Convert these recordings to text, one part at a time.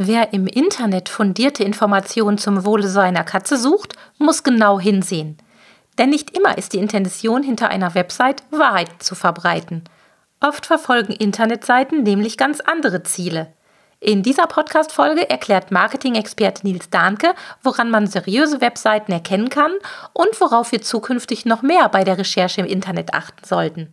Wer im Internet fundierte Informationen zum Wohle seiner Katze sucht, muss genau hinsehen. Denn nicht immer ist die Intention hinter einer Website Wahrheit zu verbreiten. Oft verfolgen Internetseiten nämlich ganz andere Ziele. In dieser Podcast-Folge erklärt Marketing-Experte Nils Dahnke, woran man seriöse Webseiten erkennen kann und worauf wir zukünftig noch mehr bei der Recherche im Internet achten sollten.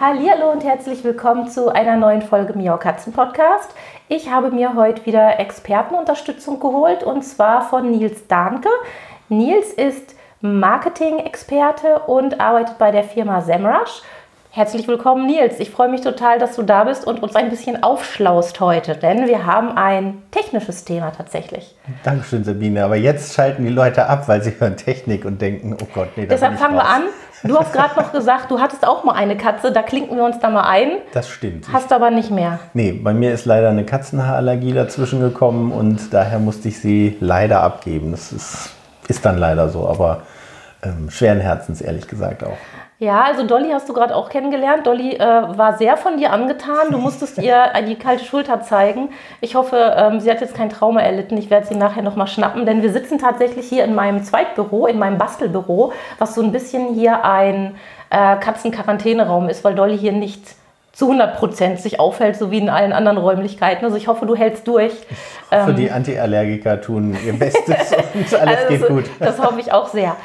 Hallo und herzlich willkommen zu einer neuen Folge Miau Katzen Podcast. Ich habe mir heute wieder Expertenunterstützung geholt und zwar von Nils Dahnke. Nils ist Marketing-Experte und arbeitet bei der Firma Semrush. Herzlich willkommen, Nils. Ich freue mich total, dass du da bist und uns ein bisschen aufschlaust heute, denn wir haben ein technisches Thema tatsächlich. Dankeschön, Sabine. Aber jetzt schalten die Leute ab, weil sie hören Technik und denken, oh Gott, nee, da Deshalb fangen raus. wir an. Du hast gerade noch gesagt, du hattest auch mal eine Katze, da klinken wir uns da mal ein. Das stimmt. Hast aber nicht mehr. Nee, bei mir ist leider eine Katzenhaarallergie dazwischen gekommen und daher musste ich sie leider abgeben. Das ist, ist dann leider so, aber ähm, schweren Herzens, ehrlich gesagt auch. Ja, also Dolly hast du gerade auch kennengelernt. Dolly äh, war sehr von dir angetan. Du musstest ihr die kalte Schulter zeigen. Ich hoffe, ähm, sie hat jetzt kein Trauma erlitten. Ich werde sie nachher nochmal schnappen, denn wir sitzen tatsächlich hier in meinem Zweitbüro, in meinem Bastelbüro, was so ein bisschen hier ein äh, Katzenquarantäneraum ist, weil Dolly hier nicht zu 100 Prozent sich aufhält, so wie in allen anderen Räumlichkeiten. Also ich hoffe, du hältst durch. Ich hoffe, ähm, die Antiallergiker tun ihr Bestes und alles also, geht gut. Das hoffe ich auch sehr.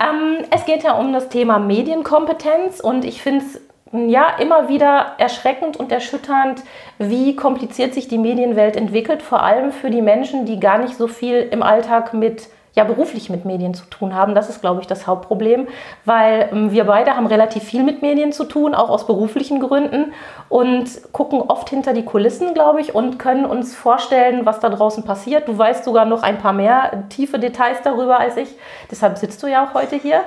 Ähm, es geht ja um das Thema Medienkompetenz und ich finde es ja immer wieder erschreckend und erschütternd, wie kompliziert sich die Medienwelt entwickelt, vor allem für die Menschen, die gar nicht so viel im Alltag mit ja beruflich mit Medien zu tun haben. Das ist, glaube ich, das Hauptproblem, weil ähm, wir beide haben relativ viel mit Medien zu tun, auch aus beruflichen Gründen und gucken oft hinter die Kulissen, glaube ich, und können uns vorstellen, was da draußen passiert. Du weißt sogar noch ein paar mehr tiefe Details darüber als ich. Deshalb sitzt du ja auch heute hier.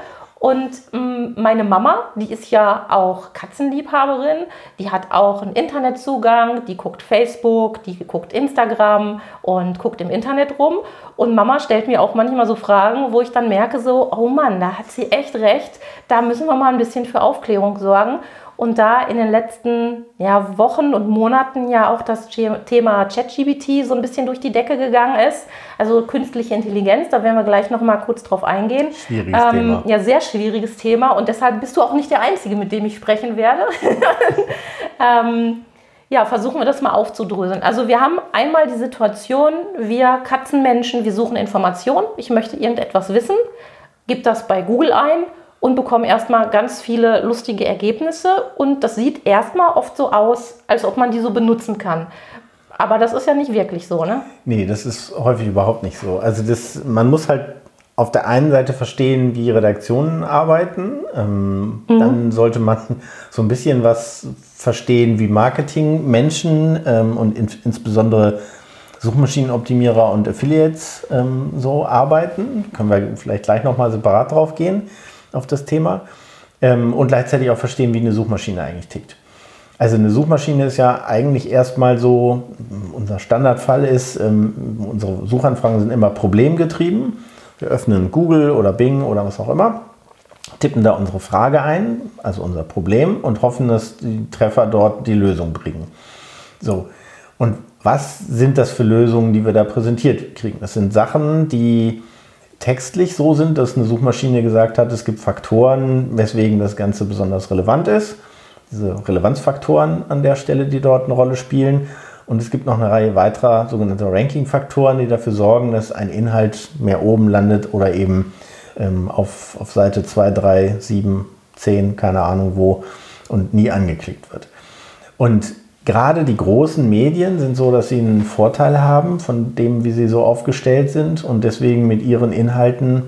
Und ähm, meine Mama, die ist ja auch Katzenliebhaberin, die hat auch einen Internetzugang, die guckt Facebook, die guckt Instagram und guckt im Internet rum. Und Mama stellt mir auch manchmal so Fragen, wo ich dann merke, so, oh Mann, da hat sie echt recht, da müssen wir mal ein bisschen für Aufklärung sorgen und da in den letzten ja, Wochen und Monaten ja auch das Thema ChatGBT so ein bisschen durch die Decke gegangen ist. Also künstliche Intelligenz, da werden wir gleich noch mal kurz drauf eingehen. Schwieriges ähm, Thema. Ja, sehr schwieriges Thema und deshalb bist du auch nicht der Einzige, mit dem ich sprechen werde. ähm, ja, versuchen wir das mal aufzudröseln. Also wir haben einmal die Situation, wir Katzenmenschen, wir suchen Informationen. Ich möchte irgendetwas wissen, gib das bei Google ein und bekommen erstmal ganz viele lustige Ergebnisse. Und das sieht erstmal oft so aus, als ob man die so benutzen kann. Aber das ist ja nicht wirklich so, ne? Nee, das ist häufig überhaupt nicht so. Also das, man muss halt auf der einen Seite verstehen, wie Redaktionen arbeiten. Ähm, mhm. Dann sollte man so ein bisschen was verstehen, wie Marketing, Menschen ähm, und in, insbesondere Suchmaschinenoptimierer und Affiliates ähm, so arbeiten. Können wir vielleicht gleich nochmal separat drauf gehen auf das Thema ähm, und gleichzeitig auch verstehen, wie eine Suchmaschine eigentlich tickt. Also eine Suchmaschine ist ja eigentlich erstmal so, unser Standardfall ist, ähm, unsere Suchanfragen sind immer problemgetrieben. Wir öffnen Google oder Bing oder was auch immer, tippen da unsere Frage ein, also unser Problem und hoffen, dass die Treffer dort die Lösung bringen. So, und was sind das für Lösungen, die wir da präsentiert kriegen? Das sind Sachen, die textlich so sind, dass eine Suchmaschine gesagt hat, es gibt Faktoren, weswegen das Ganze besonders relevant ist. Diese Relevanzfaktoren an der Stelle, die dort eine Rolle spielen. Und es gibt noch eine Reihe weiterer sogenannter Ranking-Faktoren, die dafür sorgen, dass ein Inhalt mehr oben landet oder eben ähm, auf, auf Seite 2, 3, 7, 10, keine Ahnung wo und nie angeklickt wird. Und Gerade die großen Medien sind so, dass sie einen Vorteil haben von dem, wie sie so aufgestellt sind und deswegen mit ihren Inhalten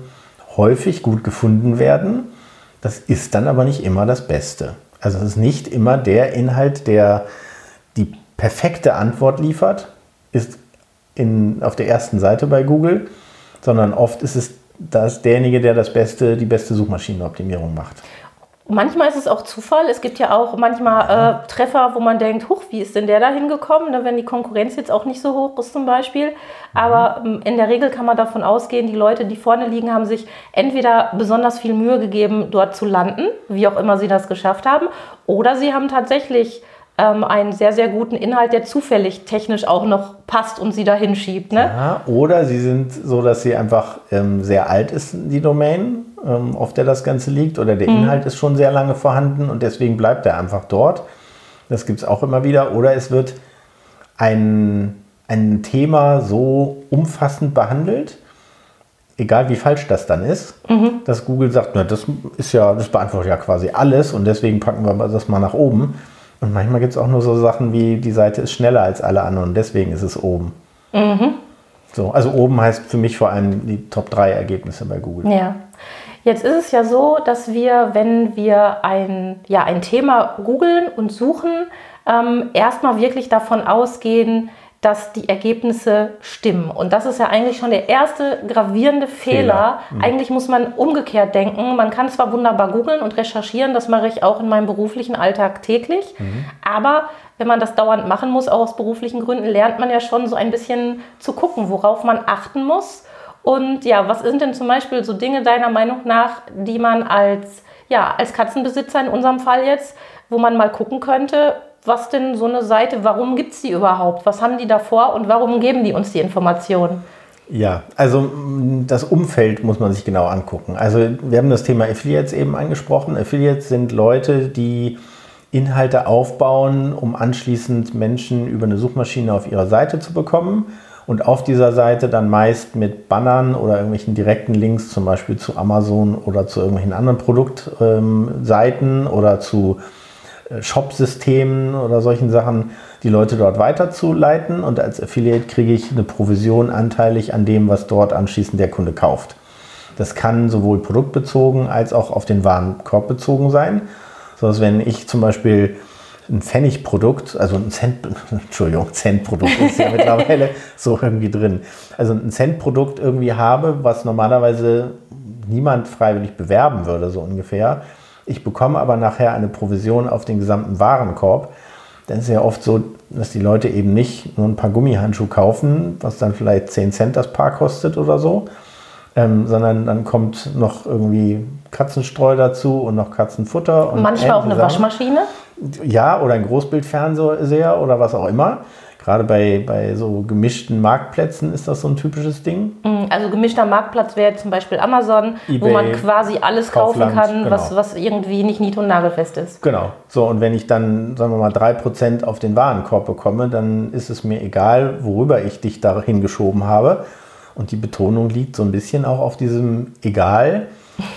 häufig gut gefunden werden. Das ist dann aber nicht immer das Beste. Also es ist nicht immer der Inhalt, der die perfekte Antwort liefert, ist in, auf der ersten Seite bei Google. sondern oft ist es das derjenige, der das beste, die beste Suchmaschinenoptimierung macht. Manchmal ist es auch Zufall. Es gibt ja auch manchmal äh, Treffer, wo man denkt, huch, wie ist denn der da hingekommen, ne, wenn die Konkurrenz jetzt auch nicht so hoch ist zum Beispiel. Aber ähm, in der Regel kann man davon ausgehen, die Leute, die vorne liegen, haben sich entweder besonders viel Mühe gegeben, dort zu landen, wie auch immer sie das geschafft haben, oder sie haben tatsächlich ähm, einen sehr, sehr guten Inhalt, der zufällig technisch auch noch passt und sie da hinschiebt. Ne? Ja, oder sie sind so, dass sie einfach ähm, sehr alt ist, die Domain, auf der das Ganze liegt, oder der mhm. Inhalt ist schon sehr lange vorhanden und deswegen bleibt er einfach dort. Das gibt es auch immer wieder. Oder es wird ein, ein Thema so umfassend behandelt, egal wie falsch das dann ist, mhm. dass Google sagt, na, das ist ja, das beantwortet ja quasi alles und deswegen packen wir das mal nach oben. Und manchmal gibt es auch nur so Sachen wie, die Seite ist schneller als alle anderen und deswegen ist es oben. Mhm. So, also oben heißt für mich vor allem die Top 3 Ergebnisse bei Google. Ja. Jetzt ist es ja so, dass wir, wenn wir ein, ja, ein Thema googeln und suchen, ähm, erstmal wirklich davon ausgehen, dass die Ergebnisse stimmen. Und das ist ja eigentlich schon der erste gravierende Fehler. Fehler. Mhm. Eigentlich muss man umgekehrt denken. Man kann zwar wunderbar googeln und recherchieren, das mache ich auch in meinem beruflichen Alltag täglich, mhm. aber wenn man das dauernd machen muss, auch aus beruflichen Gründen, lernt man ja schon so ein bisschen zu gucken, worauf man achten muss. Und ja, was sind denn zum Beispiel so Dinge deiner Meinung nach, die man als, ja, als Katzenbesitzer in unserem Fall jetzt, wo man mal gucken könnte, was denn so eine Seite, warum gibt es die überhaupt? Was haben die davor und warum geben die uns die Informationen? Ja, also mm, das Umfeld muss man sich genau angucken. Also wir haben das Thema Affiliates eben angesprochen. Affiliates sind Leute, die Inhalte aufbauen, um anschließend Menschen über eine Suchmaschine auf ihre Seite zu bekommen und auf dieser Seite dann meist mit Bannern oder irgendwelchen direkten Links, zum Beispiel zu Amazon oder zu irgendwelchen anderen Produktseiten ähm, oder zu äh, Shop-Systemen oder solchen Sachen die Leute dort weiterzuleiten und als Affiliate kriege ich eine Provision anteilig an dem, was dort anschließend der Kunde kauft. Das kann sowohl produktbezogen als auch auf den Warenkorb bezogen sein. So dass wenn ich zum Beispiel ein Pfennigprodukt, also ein Cent, Entschuldigung, Centprodukt ist ja mittlerweile so irgendwie drin. Also ein Centprodukt irgendwie habe, was normalerweise niemand freiwillig bewerben würde, so ungefähr, ich bekomme aber nachher eine Provision auf den gesamten Warenkorb. Dann ist es ja oft so, dass die Leute eben nicht nur ein paar Gummihandschuhe kaufen, was dann vielleicht 10 Cent das Paar kostet oder so, ähm, sondern dann kommt noch irgendwie Katzenstreu dazu und noch Katzenfutter. Und Manchmal auch eine Sachen. Waschmaschine? Ja, oder ein Großbildfernseher oder was auch immer. Gerade bei, bei so gemischten Marktplätzen ist das so ein typisches Ding. Mm, also gemischter Marktplatz wäre zum Beispiel Amazon, eBay, wo man quasi alles Kaufland, kaufen kann, genau. was, was irgendwie nicht nied- und nagelfest ist. Genau. So, und wenn ich dann, sagen wir mal, 3% auf den Warenkorb bekomme, dann ist es mir egal, worüber ich dich dahin geschoben habe. Und die Betonung liegt so ein bisschen auch auf diesem egal.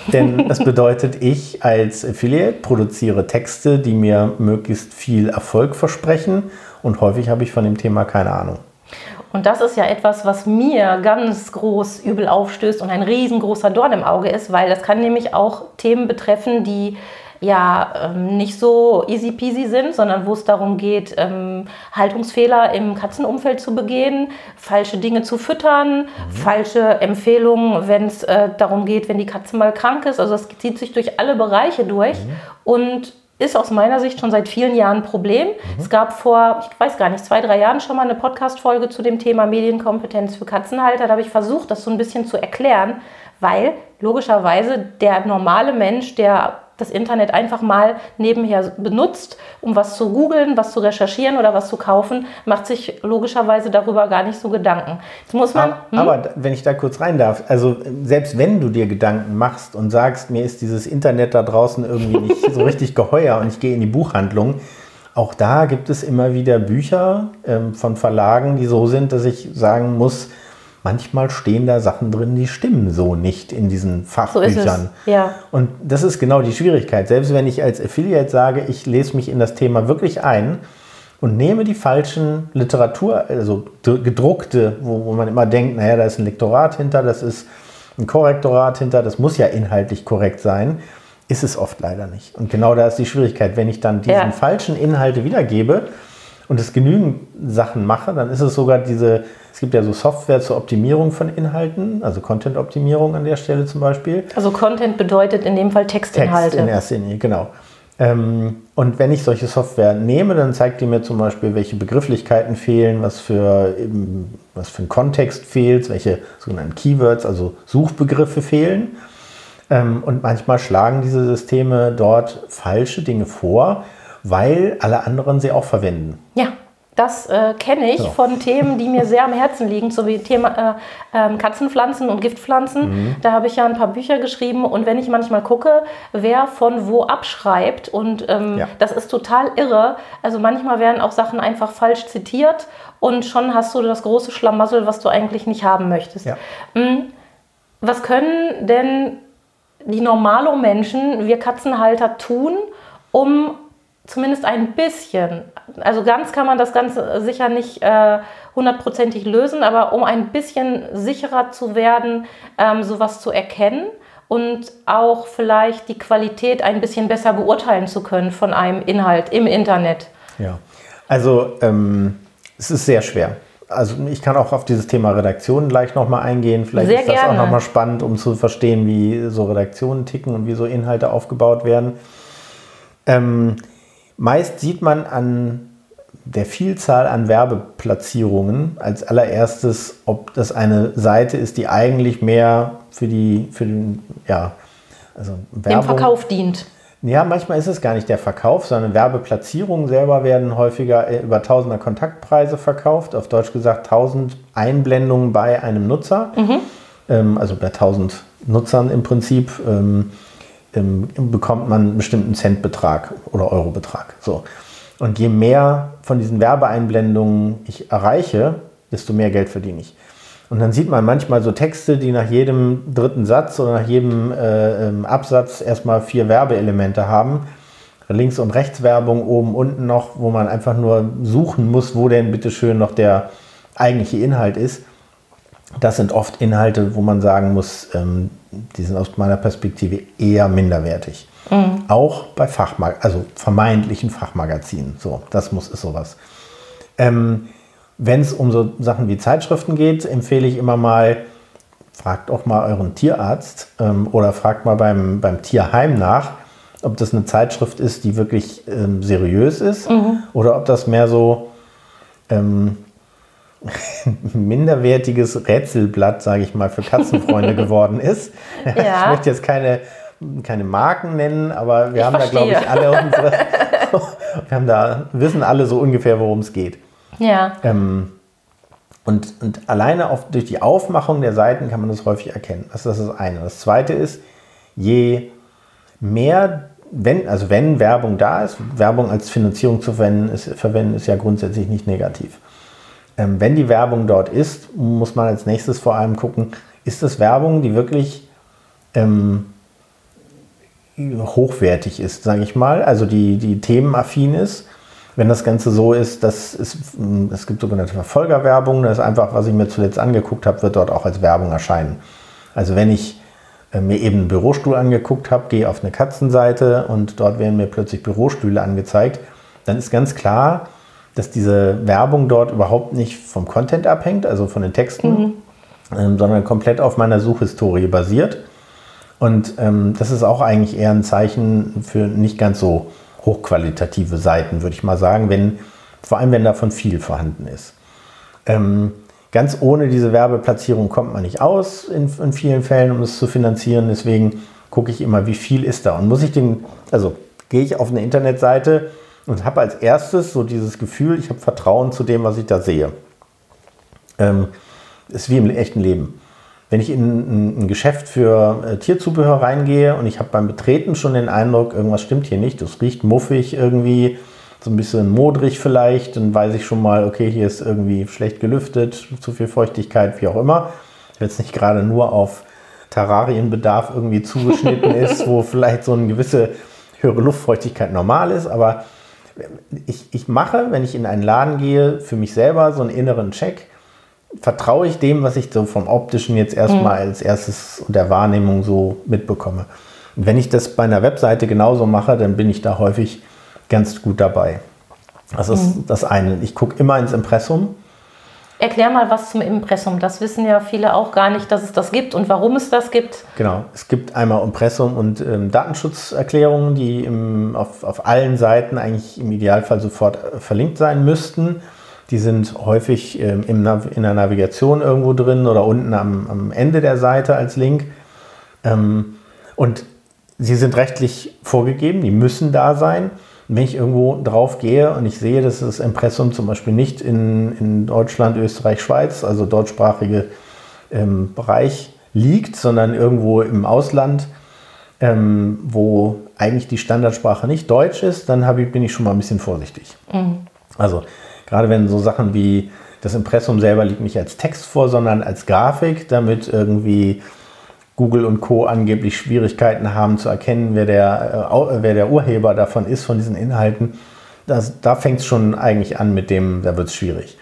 Denn das bedeutet, ich als Affiliate produziere Texte, die mir möglichst viel Erfolg versprechen und häufig habe ich von dem Thema keine Ahnung. Und das ist ja etwas, was mir ganz groß übel aufstößt und ein riesengroßer Dorn im Auge ist, weil das kann nämlich auch Themen betreffen, die ja ähm, nicht so easy peasy sind, sondern wo es darum geht, ähm, Haltungsfehler im Katzenumfeld zu begehen, falsche Dinge zu füttern, mhm. falsche Empfehlungen, wenn es äh, darum geht, wenn die Katze mal krank ist. Also es zieht sich durch alle Bereiche durch mhm. und ist aus meiner Sicht schon seit vielen Jahren ein Problem. Mhm. Es gab vor, ich weiß gar nicht, zwei, drei Jahren schon mal eine Podcast-Folge zu dem Thema Medienkompetenz für Katzenhalter. Da habe ich versucht, das so ein bisschen zu erklären, weil logischerweise der normale Mensch, der das Internet einfach mal nebenher benutzt, um was zu googeln, was zu recherchieren oder was zu kaufen, macht sich logischerweise darüber gar nicht so Gedanken. Jetzt muss man. Hm? Aber wenn ich da kurz rein darf, also selbst wenn du dir Gedanken machst und sagst, mir ist dieses Internet da draußen irgendwie nicht so richtig geheuer und ich gehe in die Buchhandlung, auch da gibt es immer wieder Bücher ähm, von Verlagen, die so sind, dass ich sagen muss, manchmal stehen da Sachen drin, die stimmen so nicht in diesen Fachbüchern. So ja. Und das ist genau die Schwierigkeit. Selbst wenn ich als Affiliate sage, ich lese mich in das Thema wirklich ein und nehme die falschen Literatur, also gedruckte, wo, wo man immer denkt, naja, da ist ein Lektorat hinter, das ist ein Korrektorat hinter, das muss ja inhaltlich korrekt sein, ist es oft leider nicht. Und genau da ist die Schwierigkeit. Wenn ich dann diese ja. falschen Inhalte wiedergebe, und es genügend Sachen mache, dann ist es sogar diese, es gibt ja so Software zur Optimierung von Inhalten, also Content-Optimierung an der Stelle zum Beispiel. Also Content bedeutet in dem Fall Textinhalte. Text in erster Linie, genau. Ähm, und wenn ich solche Software nehme, dann zeigt die mir zum Beispiel, welche Begrifflichkeiten fehlen, was für, was für ein Kontext fehlt, welche sogenannten Keywords, also Suchbegriffe fehlen. Ähm, und manchmal schlagen diese Systeme dort falsche Dinge vor, weil alle anderen sie auch verwenden. Ja. Das äh, kenne ich so. von Themen, die mir sehr am Herzen liegen, so wie Thema äh, äh, Katzenpflanzen und Giftpflanzen. Mhm. Da habe ich ja ein paar Bücher geschrieben und wenn ich manchmal gucke, wer von wo abschreibt und ähm, ja. das ist total irre. Also manchmal werden auch Sachen einfach falsch zitiert und schon hast du das große Schlamassel, was du eigentlich nicht haben möchtest. Ja. Mhm. Was können denn die normalo Menschen, wir Katzenhalter, tun, um zumindest ein bisschen, also ganz kann man das Ganze sicher nicht äh, hundertprozentig lösen, aber um ein bisschen sicherer zu werden, ähm, sowas zu erkennen und auch vielleicht die Qualität ein bisschen besser beurteilen zu können von einem Inhalt im Internet. Ja, also ähm, es ist sehr schwer. Also ich kann auch auf dieses Thema Redaktionen gleich nochmal eingehen. Vielleicht Sehr ist das gerne. auch nochmal spannend, um zu verstehen, wie so Redaktionen ticken und wie so Inhalte aufgebaut werden. Ähm, Meist sieht man an der Vielzahl an Werbeplatzierungen als allererstes, ob das eine Seite ist, die eigentlich mehr für die, für den, ja, also Werbung. Dem Verkauf dient. Ja, manchmal ist es gar nicht der Verkauf, sondern Werbeplatzierungen selber werden häufiger äh, über Tausender Kontaktpreise verkauft. Auf Deutsch gesagt 1000 Einblendungen bei einem Nutzer. Mhm. Ähm, also bei 1000 Nutzern im Prinzip. Ähm, bekommt man einen bestimmten Centbetrag oder Eurobetrag. So. Und je mehr von diesen Werbeeinblendungen ich erreiche, desto mehr Geld verdiene ich. Und dann sieht man manchmal so Texte, die nach jedem dritten Satz oder nach jedem äh, ähm, Absatz erstmal vier Werbeelemente haben. Links- und Rechtswerbung, oben, unten noch, wo man einfach nur suchen muss, wo denn bitteschön noch der eigentliche Inhalt ist. Das sind oft Inhalte, wo man sagen muss, ähm, die sind aus meiner Perspektive eher minderwertig. Mhm. Auch bei Fachmag also vermeintlichen Fachmagazinen. So, das muss ist sowas. Ähm, Wenn es um so Sachen wie Zeitschriften geht, empfehle ich immer mal, fragt auch mal euren Tierarzt ähm, oder fragt mal beim, beim Tierheim nach, ob das eine Zeitschrift ist, die wirklich ähm, seriös ist mhm. oder ob das mehr so ähm, minderwertiges Rätselblatt, sage ich mal, für Katzenfreunde geworden ist. Ja. Ich möchte jetzt keine, keine Marken nennen, aber wir ich haben verstehe. da, glaube ich, alle unsere, wir haben da, wissen alle so ungefähr, worum es geht. Ja. Ähm, und, und alleine auf, durch die Aufmachung der Seiten kann man das häufig erkennen. Das, ist das eine. Das zweite ist, je mehr, wenn, also wenn Werbung da ist, Werbung als Finanzierung zu verwenden ist, verwenden, ist ja grundsätzlich nicht negativ. Ähm, wenn die Werbung dort ist, muss man als nächstes vor allem gucken, ist es Werbung, die wirklich ähm, hochwertig ist, sage ich mal, also die, die themenaffin ist. Wenn das Ganze so ist, dass es, es gibt sogenannte Verfolgerwerbung, das ist einfach, was ich mir zuletzt angeguckt habe, wird dort auch als Werbung erscheinen. Also wenn ich äh, mir eben einen Bürostuhl angeguckt habe, gehe auf eine Katzenseite und dort werden mir plötzlich Bürostühle angezeigt, dann ist ganz klar, dass diese Werbung dort überhaupt nicht vom Content abhängt, also von den Texten, mhm. ähm, sondern komplett auf meiner Suchhistorie basiert. Und ähm, das ist auch eigentlich eher ein Zeichen für nicht ganz so hochqualitative Seiten, würde ich mal sagen, wenn, vor allem wenn davon viel vorhanden ist. Ähm, ganz ohne diese Werbeplatzierung kommt man nicht aus in, in vielen Fällen, um es zu finanzieren. Deswegen gucke ich immer, wie viel ist da. Und muss ich den, also gehe ich auf eine Internetseite, und habe als erstes so dieses Gefühl, ich habe Vertrauen zu dem, was ich da sehe. Ähm, ist wie im echten Leben. Wenn ich in ein, Geschäft für äh, Tierzubehör reingehe und ich habe beim Betreten schon den Eindruck, irgendwas stimmt hier nicht, das riecht muffig irgendwie, so ein bisschen modrig vielleicht, dann weiß ich schon mal, okay, hier ist irgendwie schlecht gelüftet, zu viel Feuchtigkeit, wie auch immer. Wenn es nicht gerade nur auf Terrarienbedarf irgendwie zugeschnitten ist, wo vielleicht so eine gewisse höhere Luftfeuchtigkeit normal ist, aber ich, ich mache, wenn ich in einen Laden gehe, für mich selber so einen inneren Check. Vertraue ich dem, was ich so vom Optischen jetzt erstmal mhm. als erstes der Wahrnehmung so mitbekomme. Und wenn ich das bei einer Webseite genauso mache, dann bin ich da häufig ganz gut dabei. Das ist mhm. das eine. Ich gucke immer ins Impressum. Erklär mal was zum Impressum. Das wissen ja viele auch gar nicht, dass es das gibt und warum es das gibt. Genau, es gibt einmal Impressum und ähm, Datenschutzerklärungen, die im, auf, auf allen Seiten eigentlich im Idealfall sofort äh, verlinkt sein müssten. Die sind häufig ähm, im in der Navigation irgendwo drin oder unten am, am Ende der Seite als Link. Ähm, und sie sind rechtlich vorgegeben, die müssen da sein wenn ich irgendwo drauf gehe und ich sehe, dass das Impressum zum Beispiel nicht in, in Deutschland, Österreich, Schweiz, also deutschsprachige ähm, Bereich liegt, sondern irgendwo im Ausland, ähm, wo eigentlich die Standardsprache nicht Deutsch ist, dann ich, bin ich schon mal ein bisschen vorsichtig. Mhm. Also gerade wenn so Sachen wie das Impressum selber liegt nicht als Text vor, sondern als Grafik, damit irgendwie Google und Co. angeblich Schwierigkeiten haben zu erkennen, wer der, äh, wer der Urheber davon ist, von diesen Inhalten. Das, da fängt es schon eigentlich an mit dem, da wird es schwierig.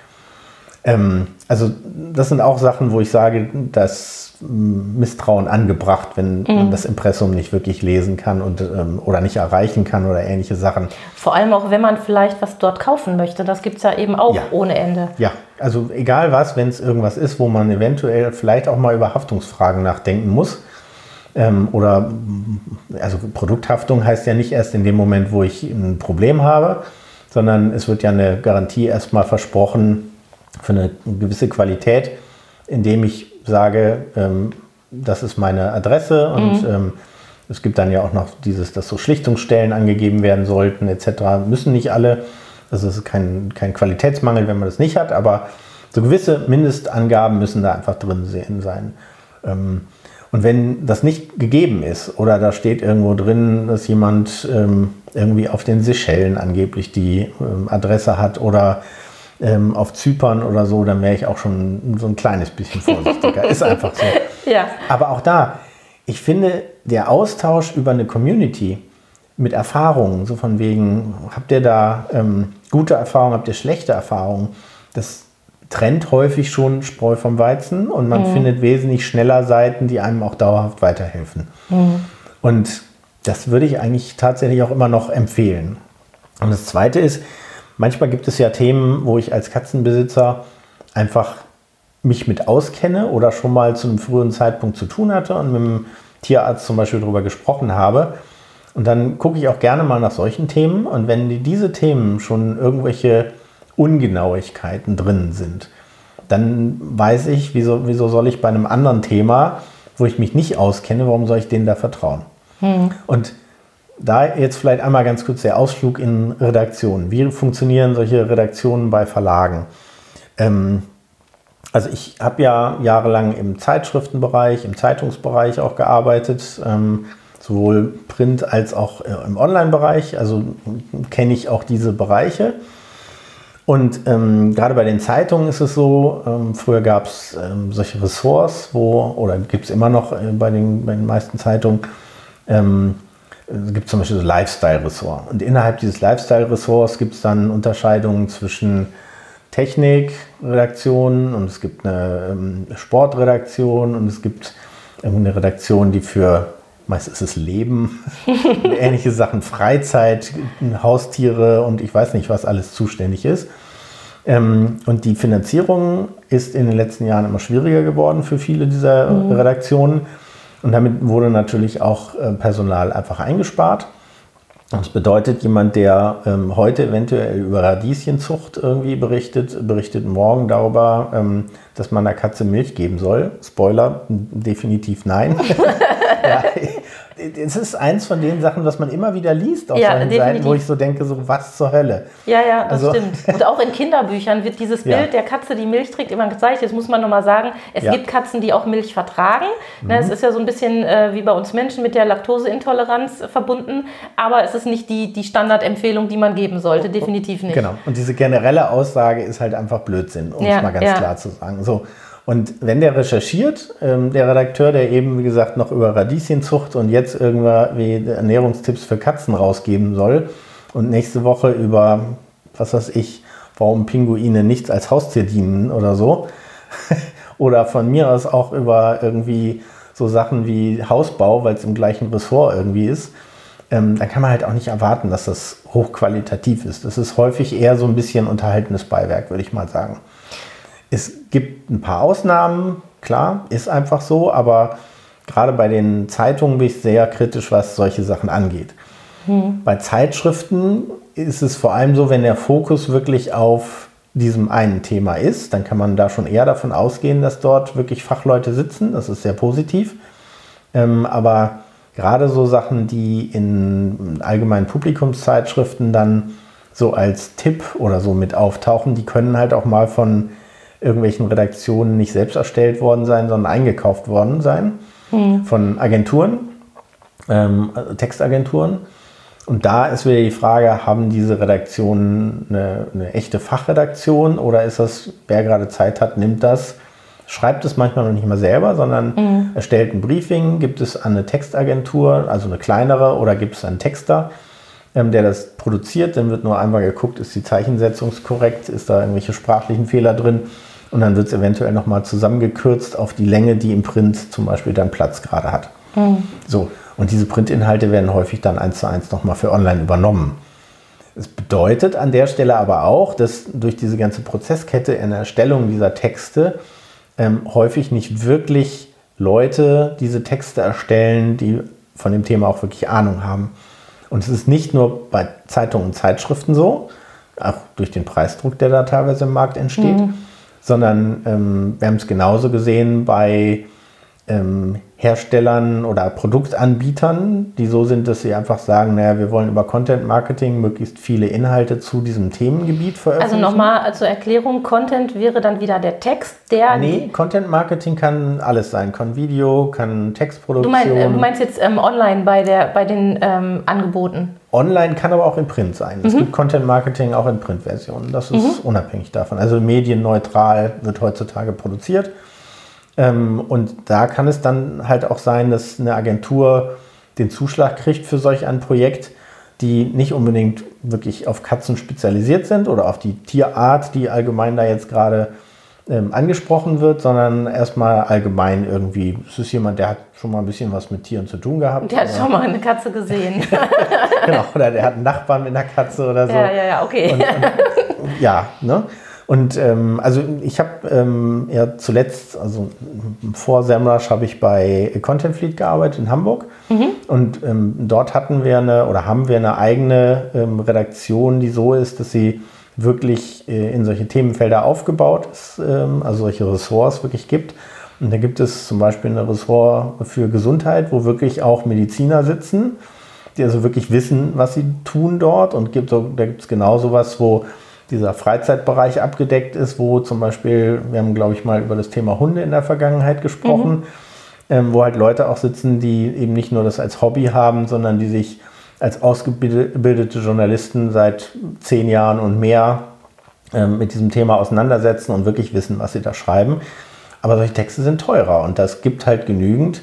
Ähm, also das sind auch Sachen, wo ich sage, dass Misstrauen angebracht, wenn mhm. man das Impressum nicht wirklich lesen kann und, ähm, oder nicht erreichen kann oder ähnliche Sachen. Vor allem auch, wenn man vielleicht was dort kaufen möchte. Das gibt es ja eben auch ja. ohne Ende. Ja, also egal was, wenn es irgendwas ist, wo man eventuell vielleicht auch mal über Haftungsfragen nachdenken muss. Ähm, oder also Produkthaftung heißt ja nicht erst in dem Moment, wo ich ein Problem habe, sondern es wird ja eine Garantie erstmal versprochen für eine gewisse Qualität, indem ich sage, ähm, das ist meine Adresse und mhm. ähm, es gibt dann ja auch noch dieses, dass so Schlichtungsstellen angegeben werden sollten etc. Müssen nicht alle. Das ist kein, kein Qualitätsmangel, wenn man das nicht hat, aber so gewisse Mindestangaben müssen da einfach drin sein. Ähm, und wenn das nicht gegeben ist oder da steht irgendwo drin, dass jemand ähm, irgendwie auf den Seychellen angeblich die ähm, Adresse hat oder ähm, auf Zypern oder so, dann wäre ich auch schon so ein kleines bisschen vorsichtiger. Ist einfach so. Ja. Aber auch da, ich finde, der Austausch über eine Community mit Erfahrungen, so von wegen, habt ihr da ähm, gute Erfahrungen, habt ihr schlechte Erfahrungen, das trennt häufig schon Spreu vom Weizen und man mhm. findet wesentlich schneller Seiten, die einem auch dauerhaft weiterhelfen. Mhm. Und das würde ich eigentlich tatsächlich auch immer noch empfehlen. Und das Zweite ist, Manchmal gibt es ja Themen, wo ich als Katzenbesitzer einfach mich mit auskenne oder schon mal zu einem frühen Zeitpunkt zu tun hatte und mit dem Tierarzt zum Beispiel darüber gesprochen habe. Und dann gucke ich auch gerne mal nach solchen Themen. Und wenn diese Themen schon irgendwelche Ungenauigkeiten drin sind, dann weiß ich, wieso, wieso soll ich bei einem anderen Thema, wo ich mich nicht auskenne, warum soll ich denen da vertrauen? Hm. Und da jetzt vielleicht einmal ganz kurz der Ausflug in Redaktionen. Wie funktionieren solche Redaktionen bei Verlagen? Ähm, also ich habe ja jahrelang im Zeitschriftenbereich, im Zeitungsbereich auch gearbeitet, ähm, sowohl Print als auch äh, im Online-Bereich. Also kenne ich auch diese Bereiche. Und ähm, gerade bei den Zeitungen ist es so, ähm, früher gab es ähm, solche Ressorts, wo, oder gibt es immer noch äh, bei, den, bei den meisten Zeitungen, ähm, es gibt zum Beispiel das Lifestyle-Ressort. Und innerhalb dieses Lifestyle-Ressorts gibt es dann Unterscheidungen zwischen Technik-Redaktionen und es gibt eine ähm, Sportredaktion und es gibt eine Redaktion, die für, meist ist es Leben, ähnliche Sachen, Freizeit, Haustiere und ich weiß nicht, was alles zuständig ist. Ähm, und die Finanzierung ist in den letzten Jahren immer schwieriger geworden für viele dieser mhm. Redaktionen. Und damit wurde natürlich auch äh, Personal einfach eingespart. Das bedeutet, jemand, der ähm, heute eventuell über Radieschenzucht irgendwie berichtet, berichtet morgen darüber, ähm, dass man einer Katze Milch geben soll. Spoiler, definitiv nein. ja, es ist eins von den Sachen, was man immer wieder liest auf ja, solchen Seiten, wo ich so denke, so was zur Hölle. Ja, ja, das also, stimmt. Und auch in Kinderbüchern wird dieses Bild ja. der Katze, die Milch trägt, immer gezeigt. Jetzt muss man nochmal sagen, es ja. gibt Katzen, die auch Milch vertragen. Ne, mhm. Es ist ja so ein bisschen äh, wie bei uns Menschen mit der Laktoseintoleranz verbunden, aber es ist nicht die, die Standardempfehlung, die man geben sollte, definitiv nicht. Genau, und diese generelle Aussage ist halt einfach Blödsinn, um es mal ganz klar zu sagen. So. Und wenn der recherchiert, ähm, der Redakteur, der eben, wie gesagt, noch über Radieschenzucht und jetzt irgendwie Ernährungstipps für Katzen rausgeben soll und nächste Woche über, was weiß ich, warum Pinguine nichts als Haustier dienen oder so, oder von mir aus auch über irgendwie so Sachen wie Hausbau, weil es im gleichen Ressort irgendwie ist, ähm, dann kann man halt auch nicht erwarten, dass das hochqualitativ ist. Das ist häufig eher so ein bisschen unterhaltenes Beiwerk, würde ich mal sagen. Es gibt ein paar Ausnahmen, klar, ist einfach so, aber gerade bei den Zeitungen bin ich sehr kritisch, was solche Sachen angeht. Hm. Bei Zeitschriften ist es vor allem so, wenn der Fokus wirklich auf diesem einen Thema ist, dann kann man da schon eher davon ausgehen, dass dort wirklich Fachleute sitzen. Das ist sehr positiv. Ähm, aber gerade so Sachen, die in allgemeinen Publikumszeitschriften dann so als Tipp oder so mit auftauchen, die können halt auch mal von irgendwelchen Redaktionen nicht selbst erstellt worden sein, sondern eingekauft worden sein hm. von Agenturen, ähm, Textagenturen. Und da ist wieder die Frage, haben diese Redaktionen eine, eine, echte Fachredaktion oder ist das, wer gerade Zeit hat, nimmt das, schreibt es manchmal noch nicht mal selber, sondern mhm. erstellt ein Briefing, gibt es an eine Textagentur, also eine kleinere, oder gibt es einen Texter, ähm, der das produziert. Dann wird nur einmal geguckt, ist die Zeichensetzung korrekt, ist da irgendwelche sprachlichen Fehler drin. Und dann wird es eventuell nochmal zusammengekürzt auf die Länge, die im Print zum Beispiel dann Platz gerade hat. Mhm. So, und diese Printinhalte werden häufig dann eins zu eins nochmal für online übernommen. Es bedeutet an der Stelle aber auch, dass durch diese ganze Prozesskette in der Erstellung dieser Texte ähm, häufig nicht wirklich Leute diese Texte erstellen, die von dem Thema auch wirklich Ahnung haben. Und es ist nicht nur bei Zeitungen und Zeitschriften so, auch durch den Preisdruck, der da teilweise im Markt entsteht, mhm. Sondern ähm, wir haben es genauso gesehen bei ähm, Herstellern oder Produktanbietern, die so sind, dass sie einfach sagen, naja, wir wollen über Content Marketing möglichst viele Inhalte zu diesem Themengebiet veröffentlichen. Also nochmal zur Erklärung, Content wäre dann wieder der Text, der... Nee, Content Marketing kann alles sein, kann Video, kann Textproduktion. Du, mein, du meinst jetzt ähm, online bei, der, bei den ähm, Angeboten? Online kann aber auch in Print sein. Mhm. Es gibt Content Marketing auch in Printversionen. Das ist mhm. unabhängig davon. Also medienneutral wird heutzutage produziert. Ähm, und da kann es dann halt auch sein, dass eine Agentur den Zuschlag kriegt für solch ein Projekt, die nicht unbedingt wirklich auf Katzen spezialisiert sind oder auf die Tierart, die allgemein da jetzt gerade ähm, angesprochen wird, sondern erstmal allgemein irgendwie, es ist jemand, der hat schon mal ein bisschen was mit Tieren zu tun gehabt. Der hat schon mal eine Katze gesehen. genau, oder der hat einen Nachbarn mit einer Katze oder so. Ja, ja, ja, okay. Und, und, ja, ne? Und ähm, also ich habe ähm, ja zuletzt, also vor Semrush habe ich bei Content Fleet gearbeitet in Hamburg. Mhm. Und ähm, dort hatten wir eine oder haben wir eine eigene ähm, Redaktion, die so ist, dass sie wirklich äh, in solche Themenfelder aufgebaut ist, ähm, also solche Ressorts wirklich gibt. Und da gibt es zum Beispiel eine Ressort für Gesundheit, wo wirklich auch Mediziner sitzen, die also wirklich wissen, was sie tun dort. Und gibt, da gibt es genau sowas, wo dieser Freizeitbereich abgedeckt ist, wo zum Beispiel, wir haben, glaube ich, mal über das Thema Hunde in der Vergangenheit gesprochen, mhm. ähm, wo halt Leute auch sitzen, die eben nicht nur das als Hobby haben, sondern die sich als ausgebildete Journalisten seit zehn Jahren und mehr ähm, mit diesem Thema auseinandersetzen und wirklich wissen, was sie da schreiben. Aber solche Texte sind teurer und das gibt halt genügend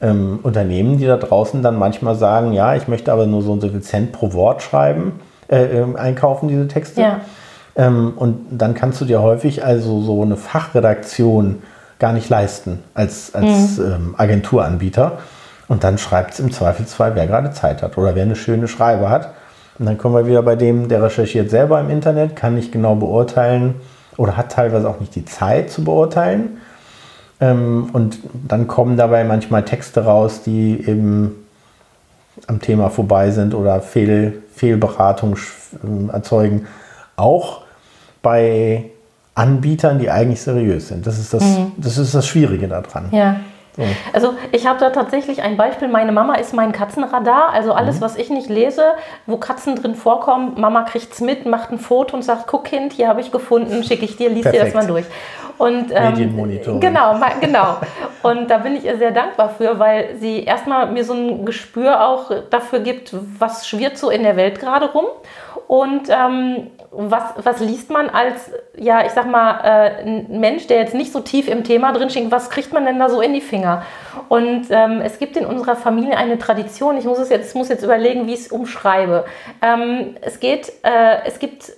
ähm, Unternehmen, die da draußen dann manchmal sagen, ja, ich möchte aber nur so und so viel Cent pro Wort schreiben äh, ähm, einkaufen, diese Texte. Ja. Ähm, und dann kannst du dir häufig also so eine Fachredaktion gar nicht leisten als, als mhm. ähm, Agenturanbieter. Und dann schreibt es im Zweifelsfall, wer gerade Zeit hat oder wer eine schöne Schreibe hat. Und dann kommen wir wieder bei dem, der recherchiert selber im Internet, kann nicht genau beurteilen oder hat teilweise auch nicht die Zeit zu beurteilen. Ähm, und dann kommen dabei manchmal Texte raus, die eben am Thema vorbei sind oder Fehl, Fehlberatung ähm, erzeugen. Auch bei Anbietern, die eigentlich seriös sind. Das ist das, mhm. das, ist das Schwierige daran. Ja. So. Also ich habe da tatsächlich ein Beispiel. Meine Mama ist mein Katzenradar. Also alles, mhm. was ich nicht lese, wo Katzen drin vorkommen, Mama kriegt es mit, macht ein Foto und sagt, guck Kind, hier habe ich gefunden, schicke ich dir, lies Perfekt. dir das mal durch. Und, ähm, Medienmonitor. Genau, genau. Und da bin ich ihr sehr dankbar für, weil sie erstmal mir so ein Gespür auch dafür gibt, was schwirrt so in der Welt gerade rum. Und ähm, was, was liest man als, ja, ich sag mal, äh, ein Mensch, der jetzt nicht so tief im Thema drinsteckt, was kriegt man denn da so in die Finger? Und ähm, es gibt in unserer Familie eine Tradition, ich muss es jetzt, muss jetzt überlegen, wie ich es umschreibe. Ähm, es geht, äh, es gibt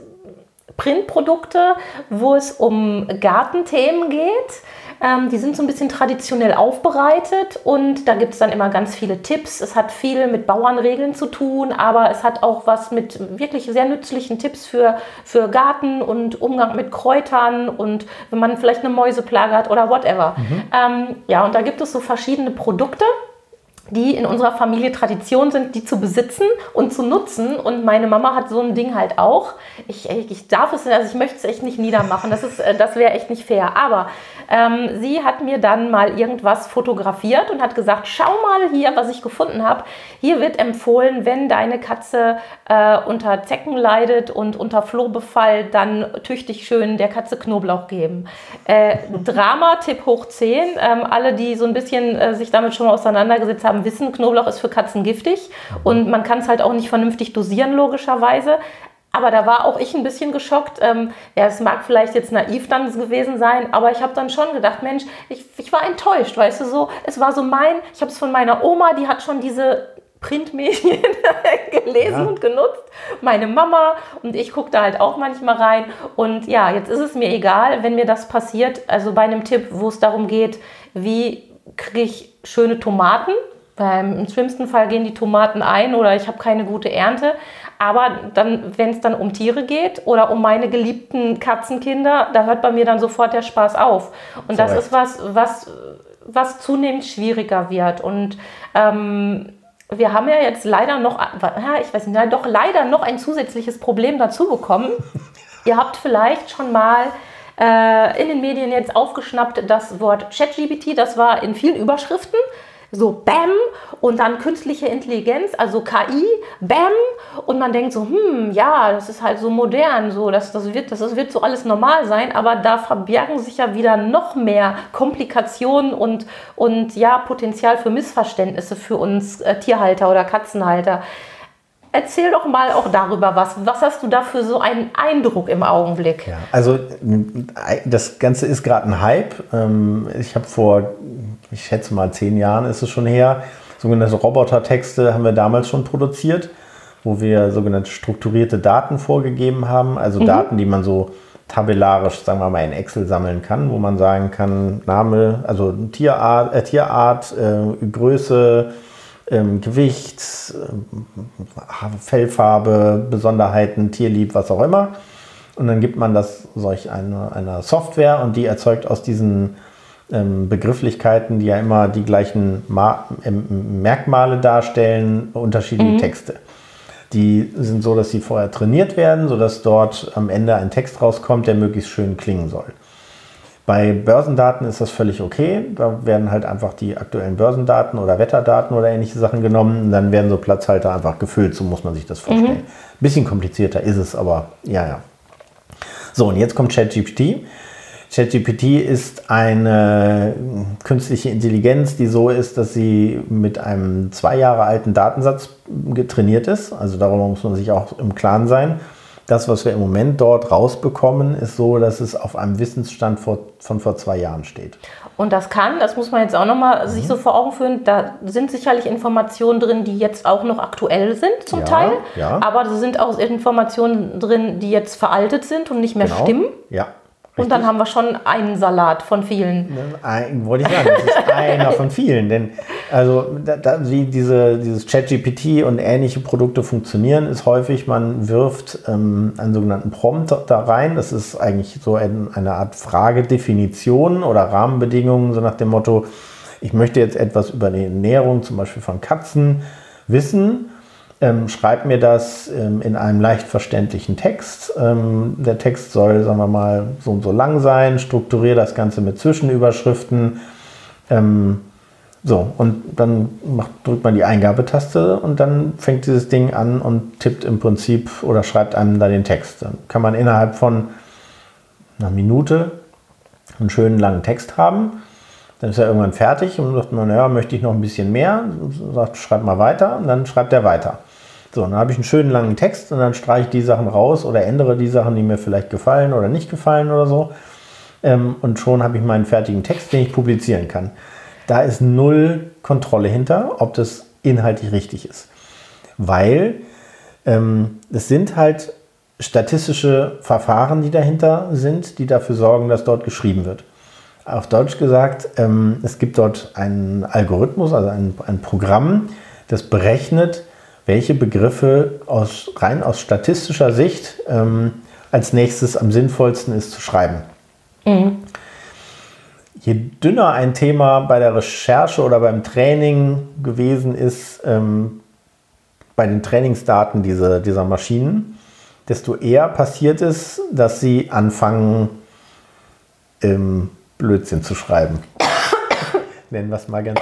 Printprodukte, wo es um Gartenthemen geht Ähm, die sind so ein bisschen traditionell aufbereitet und da gibt es dann immer ganz viele Tipps. Es hat viel mit Bauernregeln zu tun, aber es hat auch was mit wirklich sehr nützlichen Tipps für, für Garten und Umgang mit Kräutern und wenn man vielleicht eine Mäuseplage hat oder whatever. Mhm. Ähm, ja, und da gibt es so verschiedene Produkte die in unserer Familie Tradition sind, die zu besitzen und zu nutzen. Und meine Mama hat so ein Ding halt auch. Ich, ich darf es, also ich möchte es echt nicht niedermachen. Das, ist, äh, das wäre echt nicht fair. Aber ähm, sie hat mir dann mal irgendwas fotografiert und hat gesagt, schau mal hier, was ich gefunden habe. Hier wird empfohlen, wenn deine Katze äh, unter Zecken leidet und unter Flohbefall, dann tüchtig schön der Katze Knoblauch geben. Äh, Drama-Tipp hoch 10. Ähm, alle, die so ein bisschen äh, sich damit schon mal auseinandergesetzt haben, wissen, Knoblauch ist für Katzen giftig und man kann es halt auch nicht vernünftig dosieren, logischerweise. Aber da war auch ich ein bisschen geschockt. Ähm, ja, es mag vielleicht jetzt naiv dann gewesen sein, aber ich habe dann schon gedacht, Mensch, ich, ich war enttäuscht, weißt du, so, es war so mein, ich habe es von meiner Oma, die hat schon diese Printmedien gelesen ja. und genutzt. Meine Mama und ich gucke da halt auch manchmal rein. Und ja, jetzt ist es mir egal, wenn mir das passiert. Also bei einem Tipp, wo es darum geht, wie kriege ich schöne Tomaten. Im schlimmsten Fall gehen die Tomaten ein oder ich habe keine gute Ernte. Aber dann, wenn es dann um Tiere geht oder um meine geliebten Katzenkinder, da hört bei mir dann sofort der Spaß auf. Und so das ist was, was, was zunehmend schwieriger wird. Und ähm, wir haben ja jetzt leider noch, ich weiß nicht, doch leider noch ein zusätzliches Problem dazu bekommen. Ihr habt vielleicht schon mal äh, in den Medien jetzt aufgeschnappt das Wort ChatGPT, das war in vielen Überschriften so Bam und dann künstliche Intelligenz, also KI, Bam und man denkt so, hm, ja, das ist halt so modern, so das, das, wird, das, das wird so alles normal sein, aber da verbergen sich ja wieder noch mehr Komplikationen und, und ja, Potenzial für Missverständnisse für uns äh, Tierhalter oder Katzenhalter. Erzähl doch mal auch darüber was. Was hast du da für so einen Eindruck im Augenblick? Ja, also das Ganze ist gerade ein Hype. Ähm, ich habe vor ich schätze mal zehn Jahren ist es schon her, sogenannte Robotertexte haben wir damals schon produziert, wo wir sogenannte strukturierte Daten vorgegeben haben, also mhm. Daten, die man so tabellarisch, sagen wir mal, in Excel sammeln kann, wo man sagen kann, Name, also Tierart, äh, Tierart äh, Größe, ähm, Gewicht, äh, Fellfarbe, Besonderheiten, Tierlieb, was auch immer. Und dann gibt man das solch einer, einer Software und die erzeugt aus diesen ähm, Begrifflichkeiten, die ja immer die gleichen Ma ähm, Merkmale darstellen, unterschiedliche mhm. Texte. Die sind so, dass sie vorher trainiert werden, sodass dort am Ende ein Text rauskommt, der möglichst schön klingen soll. Bei Börsendaten ist das völlig okay. Da werden halt einfach die aktuellen Börsendaten oder Wetterdaten oder ähnliche Sachen genommen. Und dann werden so Platzhalter einfach gefüllt. So muss man sich das vorstellen. Mhm. Bisschen komplizierter ist es, aber ja, ja. So, und jetzt kommt ChatGPT. ChatGPT ist eine künstliche Intelligenz, die so ist, dass sie mit einem zwei Jahre alten Datensatz getrainiert ist. Also darüber muss man sich auch im Klaren sein. Das, was wir im Moment dort rausbekommen, ist so, dass es auf einem Wissensstand von vor zwei Jahren steht. Und das kann, das muss man jetzt auch nochmal mhm. sich so vor Augen führen, da sind sicherlich Informationen drin, die jetzt auch noch aktuell sind zum ja, Teil. Ja. Aber da sind auch Informationen drin, die jetzt veraltet sind und nicht mehr genau. stimmen. Ja. Und dann haben wir schon einen Salat von vielen. Ein, wollte ich sagen, das ist einer von vielen. Denn also da, da, wie diese, dieses ChatGPT und ähnliche Produkte funktionieren, ist häufig, man wirft ähm, einen sogenannten Prompt da rein. Das ist eigentlich so ein, eine Art Fragedefinition oder Rahmenbedingungen, so nach dem Motto, ich möchte jetzt etwas über die Ernährung zum Beispiel von Katzen wissen ähm, schreib mir das ähm, in einem leicht verständlichen Text. Ähm, der Text soll, sagen wir mal, so und so lang sein. Strukturiere das Ganze mit Zwischenüberschriften. Ähm, so, und dann macht, drückt man die Eingabetaste und dann fängt dieses Ding an und tippt im Prinzip oder schreibt einem da den Text. Dann kann man innerhalb von einer Minute einen schönen langen Text haben. Dann ist er irgendwann fertig und sagt man, naja, möchte ich noch ein bisschen mehr? Sagt, schreib mal weiter und dann schreibt er weiter. So, dann habe ich einen schönen langen Text und dann streiche ich die Sachen raus oder ändere die Sachen, die mir vielleicht gefallen oder nicht gefallen oder so. Ähm, und schon habe ich meinen fertigen Text, den ich publizieren kann. Da ist null Kontrolle hinter, ob das inhaltlich richtig ist. Weil ähm, es sind halt statistische Verfahren, die dahinter sind, die dafür sorgen, dass dort geschrieben wird. Auf Deutsch gesagt, ähm, es gibt dort einen Algorithmus, also ein, ein Programm, das berechnet, welche Begriffe aus, rein aus statistischer Sicht ähm, als nächstes am sinnvollsten ist zu schreiben. Mhm. Je dünner ein Thema bei der Recherche oder beim Training gewesen ist, ähm, bei den Trainingsdaten diese, dieser Maschinen, desto eher passiert es, dass sie anfangen, ähm, Blödsinn zu schreiben. nennen wir es mal ganz.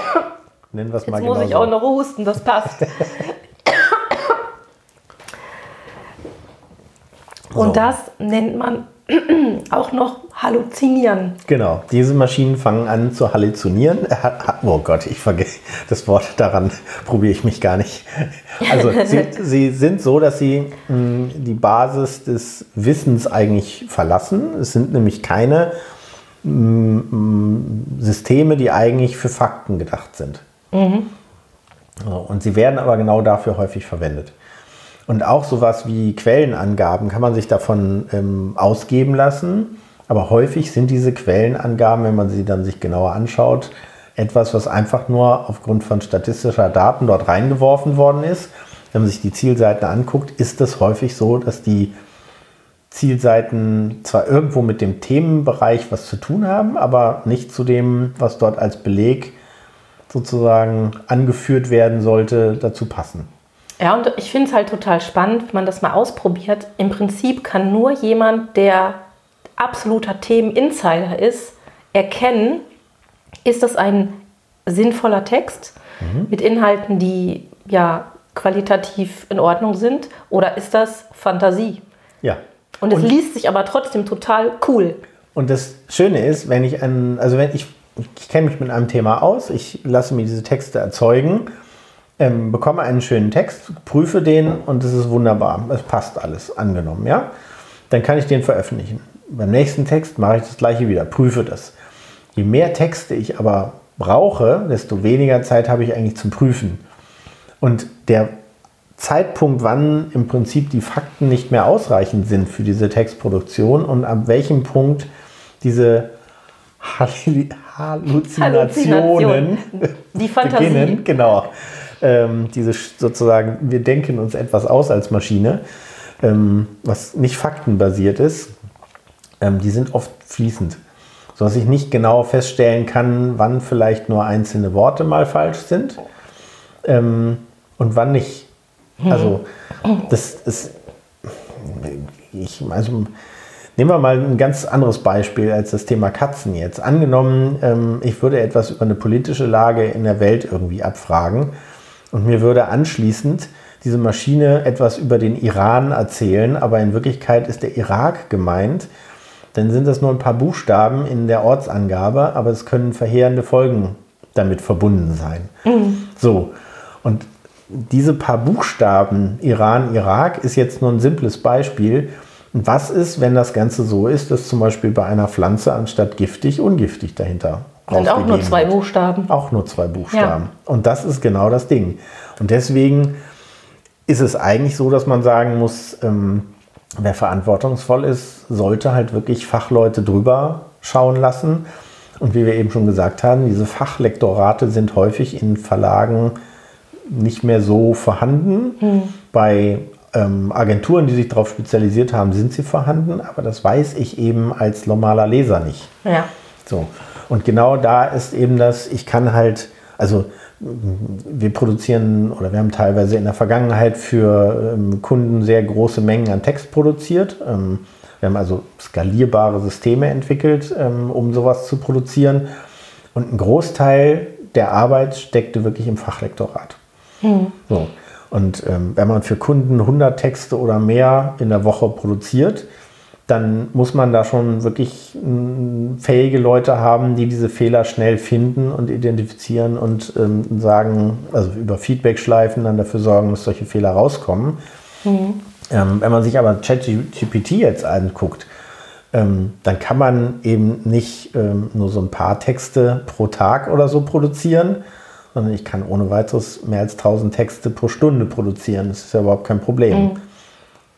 Nennen wir es mal Jetzt muss ich auch noch husten, das passt. Und so. das nennt man auch noch halluzinieren. Genau, diese Maschinen fangen an zu halluzinieren. Oh Gott, ich vergesse das Wort, daran probiere ich mich gar nicht. Also sie, sie sind so, dass sie mh, hm, die Basis des Wissens eigentlich verlassen. Es sind nämlich keine mh, hm, hm, Systeme, die eigentlich für Fakten gedacht sind. Mhm. Und sie werden aber genau dafür häufig verwendet. Und auch sowas wie Quellenangaben kann man sich davon ähm, ausgeben lassen. Aber häufig sind diese Quellenangaben, wenn man sie dann sich genauer anschaut, etwas, was einfach nur aufgrund von statistischer Daten dort reingeworfen worden ist. Wenn man sich die Zielseiten anguckt, ist es häufig so, dass die Zielseiten zwar irgendwo mit dem Themenbereich was zu tun haben, aber nicht zu dem, was dort als Beleg sozusagen angeführt werden sollte, dazu passen. Ja, und ich finde es halt total spannend, wenn man das mal ausprobiert. Im Prinzip kann nur jemand, der absoluter Themen-Insider ist, erkennen, ist das ein sinnvoller Text mhm. mit Inhalten, die ja qualitativ in Ordnung sind, oder ist das Fantasie? Ja. Und es und liest sich aber trotzdem total cool. Und das Schöne ist, wenn ich ein, also wenn ich, ich kenne mich mit einem Thema aus, ich lasse mir diese Texte erzeugen ähm, bekomme einen schönen Text, prüfe den und es ist wunderbar. Es passt alles, angenommen, ja. Dann kann ich den veröffentlichen. Beim nächsten Text mache ich das gleiche wieder, prüfe das. Je mehr Texte ich aber brauche, desto weniger Zeit habe ich eigentlich zum Prüfen. Und der Zeitpunkt, wann im Prinzip die Fakten nicht mehr ausreichend sind für diese Textproduktion und ab welchem Punkt diese Halluzinationen Halluzination. die Fantasie. beginnen, genau, ähm, diese sozusagen, wir denken uns etwas aus als Maschine, ähm, was nicht faktenbasiert ist, ähm, die sind oft fließend. Sodass ich nicht genau feststellen kann, wann vielleicht nur einzelne Worte mal falsch sind ähm, und wann nicht. Also, das ist. Ich, also, Nehmen wir mal ein ganz anderes Beispiel als das Thema Katzen jetzt. Angenommen, ähm, ich würde etwas über eine politische Lage in der Welt irgendwie abfragen und mir würde anschließend diese Maschine etwas über den Iran erzählen, aber in Wirklichkeit ist der Irak gemeint. Dann sind das nur ein paar Buchstaben in der Ortsangabe, aber es können verheerende Folgen damit verbunden sein. Mhm. So, und diese paar Buchstaben Iran, Irak ist jetzt nur ein simples Beispiel. Und was ist, wenn das Ganze so ist, dass zum Beispiel bei einer Pflanze anstatt giftig ungiftig dahinter sind auch nur zwei Buchstaben. Auch nur zwei Buchstaben. Ja. Und das ist genau das Ding. Und deswegen ist es eigentlich so, dass man sagen muss, ähm, wer verantwortungsvoll ist, sollte halt wirklich Fachleute drüber schauen lassen. Und wie wir eben schon gesagt haben, diese Fachlektorate sind häufig in Verlagen nicht mehr so vorhanden. Hm. Bei ähm, Agenturen, die sich darauf spezialisiert haben, sind sie vorhanden, aber das weiß ich eben als normaler Leser nicht. Ja. So. Und genau da ist eben das, ich kann halt, also wir produzieren oder wir haben teilweise in der Vergangenheit für ähm, Kunden sehr große Mengen an Text produziert. Ähm, wir haben also skalierbare Systeme entwickelt, ähm, um sowas zu produzieren. Und ein Großteil der Arbeit steckte wirklich im Fachlektorat. Hm. So. Und ähm, wenn man für Kunden 100 Texte oder mehr in der Woche produziert, dann muss man da schon wirklich mm, fähige Leute haben, die diese Fehler schnell finden und identifizieren und ähm, sagen, also über Feedback-Schleifen dann dafür sorgen, dass solche Fehler rauskommen. Mhm. Ähm, wenn man sich aber ChatGPT jetzt anguckt, ähm, dann kann man eben nicht ähm, nur so ein paar Texte pro Tag oder so produzieren, sondern ich kann ohne weiteres mehr als 1000 Texte pro Stunde produzieren. Das ist ja überhaupt kein Problem. Mhm.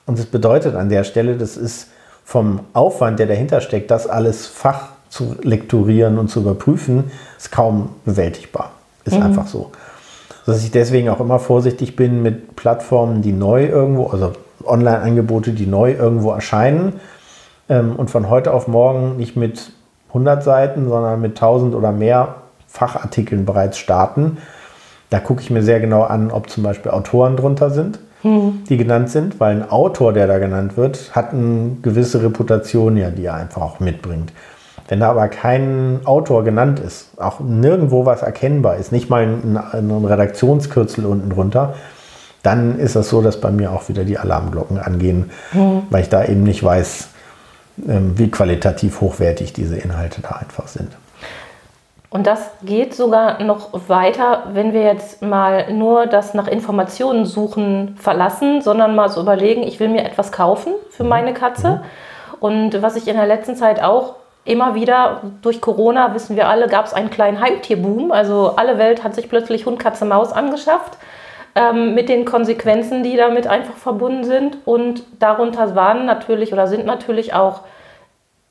Und das bedeutet an der Stelle, das ist vom Aufwand, der dahinter steckt, das alles fach zu lektorieren und zu überprüfen, ist kaum bewältigbar. Ist mhm. einfach so. Dass ich deswegen auch immer vorsichtig bin mit Plattformen, die neu irgendwo, also Online-Angebote, die neu irgendwo erscheinen ähm, und von heute auf morgen nicht mit 100 Seiten, sondern mit 1000 oder mehr Fachartikeln bereits starten. Da gucke ich mir sehr genau an, ob zum Beispiel Autoren drunter sind, hm. die genannt sind, weil ein Autor, der da genannt wird, hat eine gewisse Reputation ja, die er einfach auch mitbringt. Wenn da aber kein Autor genannt ist, auch nirgendwo was erkennbar ist, nicht mal ein, ein Redaktionskürzel unten drunter, dann ist es so, dass bei mir auch wieder die Alarmglocken angehen, hm. weil ich da eben nicht weiß, ähm, wie qualitativ hochwertig diese Inhalte da einfach sind. Und das geht sogar noch weiter, wenn wir jetzt mal nur das nach Informationen suchen verlassen, sondern mal so überlegen, ich will mir etwas kaufen für mhm. meine Katze. Und was ich in der letzten Zeit auch immer wieder durch Corona, wissen wir alle, gab es einen kleinen Heimtierboom. Also alle Welt hat sich plötzlich Hund, Katze, Maus angeschafft ähm, mit den Konsequenzen, die damit einfach verbunden sind. Und darunter waren natürlich oder sind natürlich auch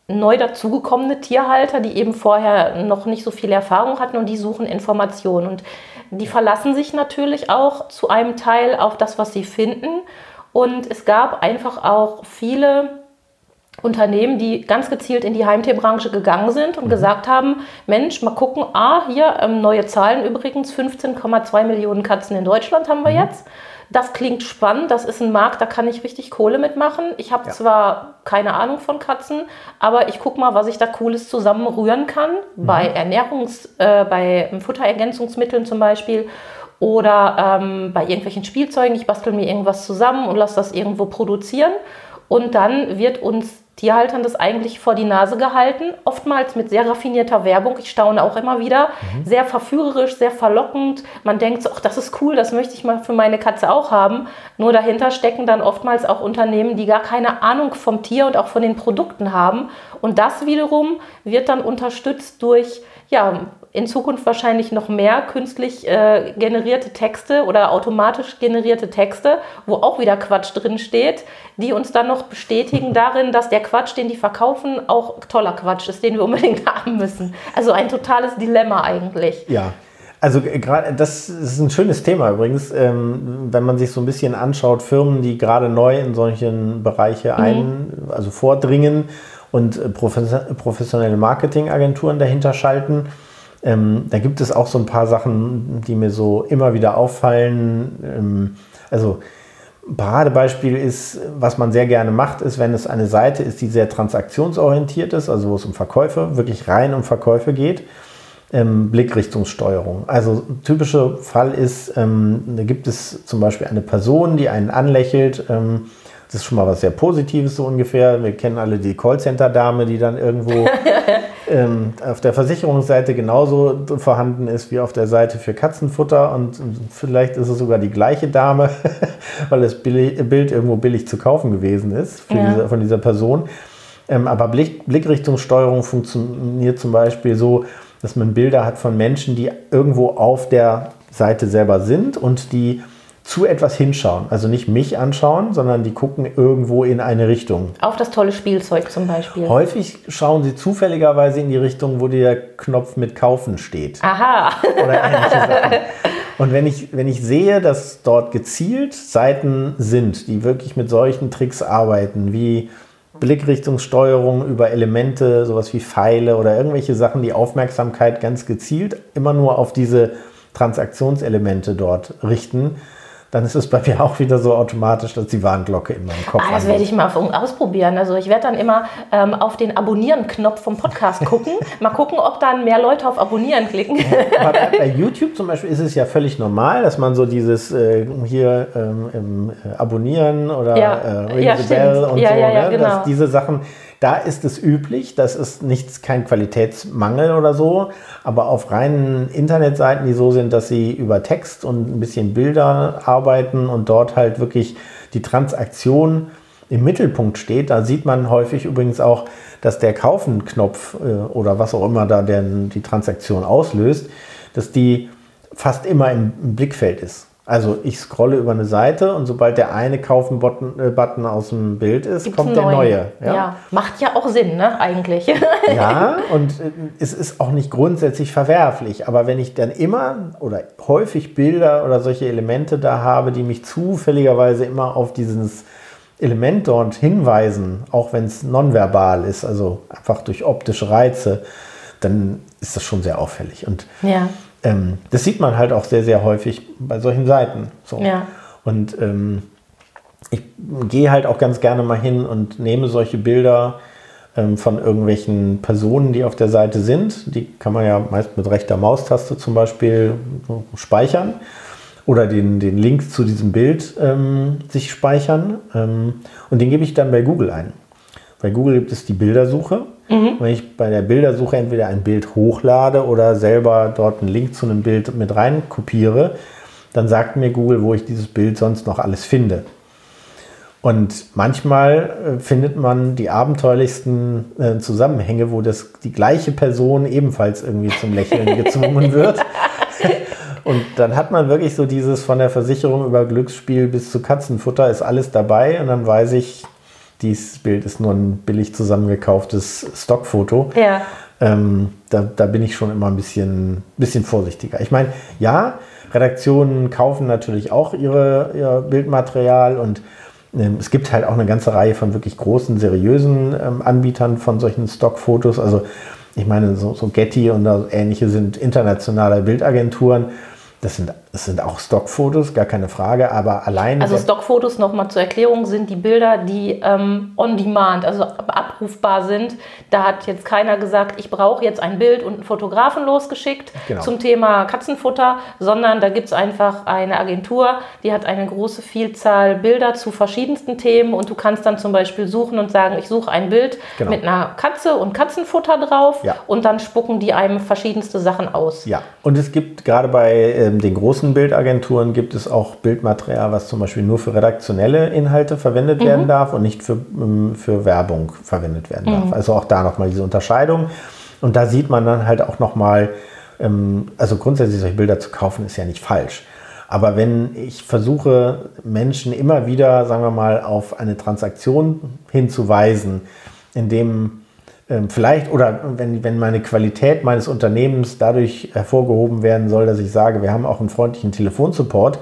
neu dazugekommene Tierhalter, die eben vorher noch nicht so viel Erfahrung hatten und die suchen Informationen. Und die verlassen sich natürlich auch zu einem Teil auf das, was sie finden. Und es gab einfach auch viele Unternehmen, die ganz gezielt in die Heimtierbranche gegangen sind und mhm. gesagt haben, Mensch, mal gucken, ah, hier ähm, neue Zahlen übrigens, 15,2 Millionen Katzen in Deutschland haben wir mhm. jetzt. Das klingt spannend, das ist ein Markt, da kann ich richtig Kohle mitmachen. Ich habe ja. zwar keine Ahnung von Katzen, aber ich gucke mal, was ich da Cooles zusammenrühren kann. Mhm. Bei Ernährungs-, äh, bei Futterergänzungsmitteln zum Beispiel oder ähm, bei irgendwelchen Spielzeugen. Ich bastel mir irgendwas zusammen und lasse das irgendwo produzieren. Und dann wird uns Tierhaltern das eigentlich vor die Nase gehalten, oftmals mit sehr raffinierter Werbung. Ich staune auch immer wieder. Mhm. Sehr verführerisch, sehr verlockend. Man denkt so, ach, das ist cool, das möchte ich mal für meine Katze auch haben. Nur dahinter stecken dann oftmals auch Unternehmen, die gar keine Ahnung vom Tier und auch von den Produkten haben. Und das wiederum wird dann unterstützt durch ja, in Zukunft wahrscheinlich noch mehr künstlich äh, generierte Texte oder automatisch generierte Texte, wo auch wieder Quatsch drin steht, die uns dann noch bestätigen darin, dass der Quatsch, den die verkaufen, auch toller Quatsch ist, den wir unbedingt haben müssen. Also ein totales Dilemma eigentlich. Ja. Also äh, gerade das ist ein schönes Thema übrigens, ähm, wenn man sich so ein bisschen anschaut, Firmen, die gerade neu in solchen Bereiche mhm. ein, also vordringen und äh, professionelle Marketingagenturen dahinter schalten. Ähm, da gibt es auch so ein paar Sachen, die mir so immer wieder auffallen. Ähm, also Paradebeispiel ist, was man sehr gerne macht, ist, wenn es eine Seite ist, die sehr transaktionsorientiert ist, also wo es um Verkäufe, wirklich rein um Verkäufe geht. Ähm, Blickrichtungssteuerung. Also typischer Fall ist, ähm, da gibt es zum Beispiel eine Person, die einen anlächelt, ähm, das ist schon mal was sehr Positives so ungefähr. Wir kennen alle die Callcenter-Dame, die dann irgendwo ähm, auf der Versicherungsseite genauso vorhanden ist wie auf der Seite für Katzenfutter. Und vielleicht ist es sogar die gleiche Dame, weil das Bild irgendwo billig zu kaufen gewesen ist ja. diese, von dieser Person. Ähm, aber Blick, Blickrichtungssteuerung funktioniert zum Beispiel so, dass man Bilder hat von Menschen, die irgendwo auf der Seite selber sind und die zu etwas hinschauen. Also nicht mich anschauen, sondern die gucken irgendwo in eine Richtung. Auf das tolle Spielzeug zum Beispiel. Häufig schauen sie zufälligerweise in die Richtung, wo der Knopf mit Kaufen steht. Aha. Oder ähnliche Sachen. Und wenn ich, wenn ich sehe, dass dort gezielt Seiten sind, die wirklich mit solchen Tricks arbeiten, wie Blickrichtungssteuerung über Elemente, sowas wie Pfeile oder irgendwelche Sachen, die Aufmerksamkeit ganz gezielt immer nur auf diese Transaktionselemente dort richten, dann ist es bei mir auch wieder so automatisch, dass die Warnglocke in meinem Kopf ah, Das werde ich mal ausprobieren. Also ich werde dann immer ähm, auf den Abonnieren-Knopf vom Podcast gucken. mal gucken, ob dann mehr Leute auf Abonnieren klicken. Aber bei, YouTube zum Beispiel ist es ja völlig normal, dass man so dieses äh, hier ähm, äh, Abonnieren oder ja. äh, Ring ja, the Bell und ja, so, ja, ne? genau. dass diese Sachen da ist es üblich, das ist nichts, kein Qualitätsmangel oder so, aber auf reinen Internetseiten, die so sind, dass sie über Text und ein bisschen Bilder arbeiten und dort halt wirklich die Transaktion im Mittelpunkt steht, da sieht man häufig übrigens auch, dass der Kaufen-Knopf äh, oder was auch immer da der, die Transaktion auslöst, dass die fast immer im, im Blickfeld ist. Also ich scrolle über eine Seite und sobald der eine Kaufen-Button äh, Button aus dem Bild ist, Gibt's kommt der neue. Ja. macht ja auch Sinn, ne, eigentlich. Ja, und äh, es ist auch nicht grundsätzlich verwerflich. Aber wenn ich dann immer oder häufig Bilder oder solche Elemente da habe, die mich zufälligerweise immer auf dieses Element dort hinweisen, auch wenn es nonverbal ist, also einfach durch optische Reize, dann ist das schon sehr auffällig. Und ja. Ähm, das sieht man halt auch sehr, sehr häufig bei solchen Seiten. So. Ja. Und ähm, ich gehe halt auch ganz gerne mal hin und nehme solche Bilder ähm, von irgendwelchen Personen, die auf der Seite sind. Die kann man ja meist mit rechter Maustaste zum Beispiel speichern oder den, den Link zu diesem Bild ähm, sich speichern. Ähm, und den gebe ich dann bei Google ein. Bei Google gibt es die Bildersuche. Wenn ich bei der Bildersuche entweder ein Bild hochlade oder selber dort einen Link zu einem Bild mit rein kopiere, dann sagt mir Google, wo ich dieses Bild sonst noch alles finde. Und manchmal äh, findet man die abenteuerlichsten äh, Zusammenhänge, wo das die gleiche Person ebenfalls irgendwie zum Lächeln gezwungen wird. Und dann hat man wirklich so dieses von der Versicherung über Glücksspiel bis zu Katzenfutter ist alles dabei. Und dann weiß ich, dieses Bild ist nur ein billig zusammengekauftes Stockfoto. Ja. Ähm, da, da bin ich schon immer ein bisschen, bisschen vorsichtiger. Ich meine, ja, Redaktionen kaufen natürlich auch ihre, ihr Bildmaterial und ähm, es gibt halt auch eine ganze Reihe von wirklich großen, seriösen ähm, Anbietern von solchen Stockfotos. Also ich meine, so, so Getty und ähnliche sind internationale Bildagenturen. Das sind, das sind auch Stockfotos, gar keine Frage, aber allein... Also Stockfotos nochmal zur Erklärung sind die Bilder, die ähm, on demand, also abrufbar sind. Da hat jetzt keiner gesagt, ich brauche jetzt ein Bild und einen Fotografen losgeschickt Genau. zum Thema Katzenfutter, sondern da gibt es einfach eine Agentur, die hat eine große Vielzahl Bilder zu verschiedensten Themen und du kannst dann zum Beispiel suchen und sagen, ich suche ein Bild Genau. mit einer Katze und Katzenfutter drauf Ja. und dann spucken die einem verschiedenste Sachen aus. Ja, und es gibt gerade bei ähm, den großen Bildagenturen gibt es auch Bildmaterial, was zum Beispiel nur für redaktionelle Inhalte verwendet werden darf und nicht für, ähm, für Werbung verwendet werden darf. Also auch da nochmal diese Unterscheidung. Und da sieht man dann halt auch nochmal, ähm, also grundsätzlich solche Bilder zu kaufen ist ja nicht falsch. Aber wenn ich versuche, Menschen immer wieder, sagen wir mal, auf eine Transaktion hinzuweisen, indem vielleicht oder wenn, wenn meine Qualität meines Unternehmens dadurch hervorgehoben werden soll, dass ich sage, wir haben auch einen freundlichen Telefonsupport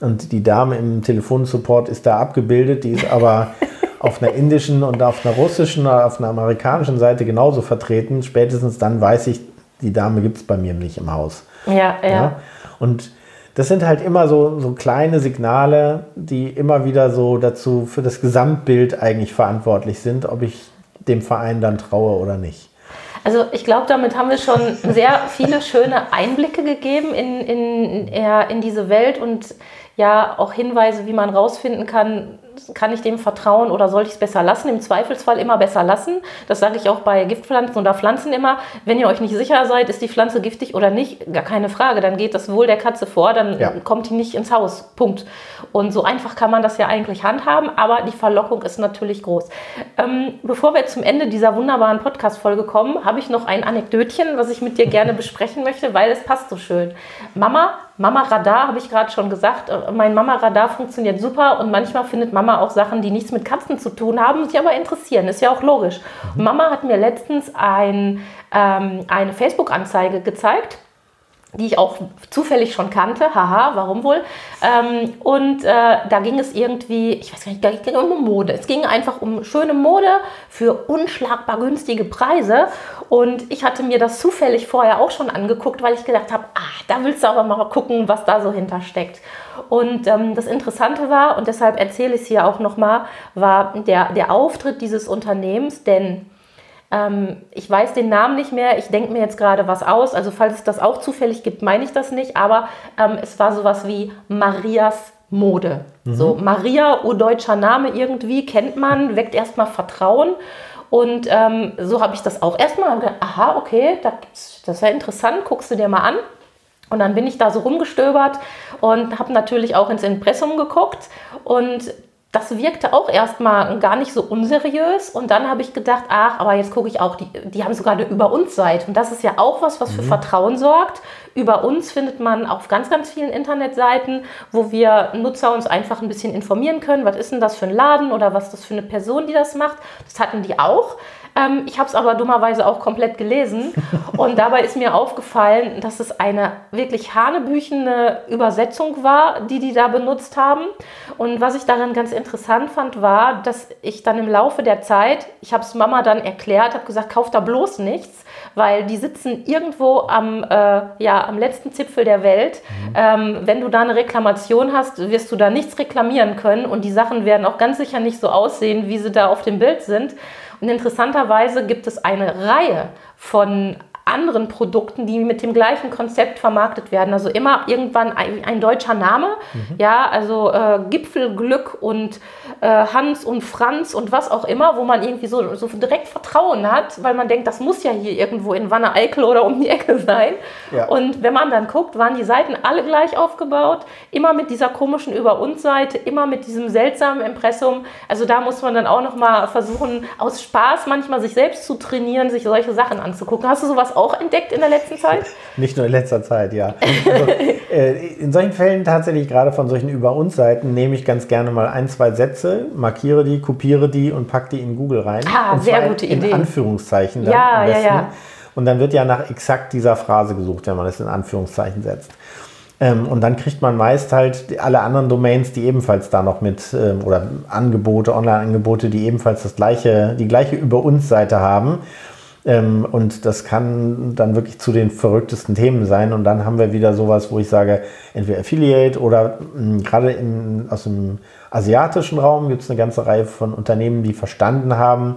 und die Dame im Telefonsupport ist da abgebildet, die ist aber auf einer indischen und auf einer russischen oder auf einer amerikanischen Seite genauso vertreten. Spätestens dann weiß ich, die Dame gibt es bei mir nicht im Haus. Ja, ja. Ja? Und das sind halt immer so, so kleine Signale, die immer wieder so dazu für das Gesamtbild eigentlich verantwortlich sind, ob ich dem Verein dann traue oder nicht. Also ich glaube, damit haben wir schon sehr viele schöne Einblicke gegeben in, in, in diese Welt und ja auch Hinweise, wie man rausfinden kann, kann ich dem vertrauen oder sollte ich es besser lassen? Im Zweifelsfall immer besser lassen. Das sage ich auch bei Giftpflanzen oder Pflanzen immer. Wenn ihr euch nicht sicher seid, ist die Pflanze giftig oder nicht, gar keine Frage. Dann geht das Wohl der Katze vor, dann Ja. kommt die nicht ins Haus. Punkt. Und so einfach kann man das ja eigentlich handhaben, aber die Verlockung ist natürlich groß. Ähm, bevor wir zum Ende dieser wunderbaren Podcast-Folge kommen, habe ich noch ein Anekdötchen, was ich mit dir gerne besprechen möchte, weil es passt so schön. Mama, Mama Radar, habe ich gerade schon gesagt. Äh, Mein Mama Radar funktioniert super und manchmal findet Mama auch Sachen, die nichts mit Katzen zu tun haben, sich aber interessieren. Ist ja auch logisch. Mama hat mir letztens ein, ähm, eine Facebook-Anzeige gezeigt die ich auch zufällig schon kannte. Haha, warum wohl? Ähm, und äh, da ging es irgendwie, ich weiß gar nicht, es ging um Mode. Es ging einfach um schöne Mode für unschlagbar günstige Preise. Und ich hatte mir das zufällig vorher auch schon angeguckt, weil ich gedacht habe, ah, da willst du aber mal gucken, was da so hintersteckt. Und ähm, das Interessante war, und deshalb erzähle ich es hier auch nochmal, war der, der Auftritt dieses Unternehmens, denn ähm, ich weiß den Namen nicht mehr, ich denke mir jetzt gerade was aus. Also falls es das auch zufällig gibt, meine ich das nicht. Aber ähm, es war sowas wie Marias Mode. So Maria, urdeutscher Name irgendwie, kennt man, weckt erstmal Vertrauen. Und ähm, so habe ich das auch erstmal hab gedacht, aha, okay, das ist ja interessant, guckst du dir mal an. Und dann bin ich da so rumgestöbert und habe natürlich auch ins Impressum geguckt und das wirkte auch erstmal gar nicht so unseriös. Und dann habe ich gedacht, ach, aber jetzt gucke ich auch, die, die haben sogar eine Über uns Seite. Und das ist ja auch was, was für mhm. Vertrauen sorgt. Über uns findet man auf ganz, ganz vielen Internetseiten, wo wir Nutzer uns einfach ein bisschen informieren können. Was ist denn das für ein Laden oder was ist das für eine Person, die das macht? Das hatten die auch. Ähm, ich habe es aber dummerweise auch komplett gelesen. Und dabei ist mir aufgefallen, dass es eine wirklich hanebüchene Übersetzung war, die die da benutzt haben. Und was ich darin ganz interessant fand, war, dass ich dann im Laufe der Zeit, ich habe es Mama dann erklärt, habe gesagt, kauf da bloß nichts, weil die sitzen irgendwo am, äh, ja, am letzten Zipfel der Welt. Mhm. Ähm, wenn du da eine Reklamation hast, wirst du da nichts reklamieren können und die Sachen werden auch ganz sicher nicht so aussehen, wie sie da auf dem Bild sind. Und interessanterweise gibt es eine Reihe von anderen Produkten, die mit dem gleichen Konzept vermarktet werden. Also immer irgendwann ein, ein deutscher Name, mhm. ja, also äh, Gipfelglück und äh, Hans und Franz und was auch immer, wo man irgendwie so, so direkt Vertrauen hat, weil man denkt, das muss ja hier irgendwo in Wanne Eickel oder um die Ecke sein. Ja. Und wenn man dann guckt, waren die Seiten alle gleich aufgebaut, immer mit dieser komischen Über uns Seite, immer mit diesem seltsamen Impressum. Also da muss man dann auch noch mal versuchen, aus Spaß manchmal sich selbst zu trainieren, sich solche Sachen anzugucken. Hast du sowas auch entdeckt in der letzten Zeit? Nicht nur in letzter Zeit, ja. Also, äh, in solchen Fällen tatsächlich gerade von solchen Über uns Seiten nehme ich ganz gerne mal ein, zwei Sätze, markiere die, kopiere die und packe die in Google rein. Ah, und sehr gute Idee. In Anführungszeichen dann ja, am besten. Ja, ja. Und dann wird ja nach exakt dieser Phrase gesucht, wenn man es in Anführungszeichen setzt. Ähm, und dann kriegt man meist halt alle anderen Domains, die ebenfalls da noch mit, ähm, oder Angebote, Online-Angebote, die ebenfalls das gleiche, die gleiche Über uns Seite haben. Ähm, und das kann dann wirklich zu den verrücktesten Themen sein. Und dann haben wir wieder sowas, wo ich sage, entweder Affiliate oder mh, gerade in, aus dem asiatischen Raum gibt es eine ganze Reihe von Unternehmen, die verstanden haben,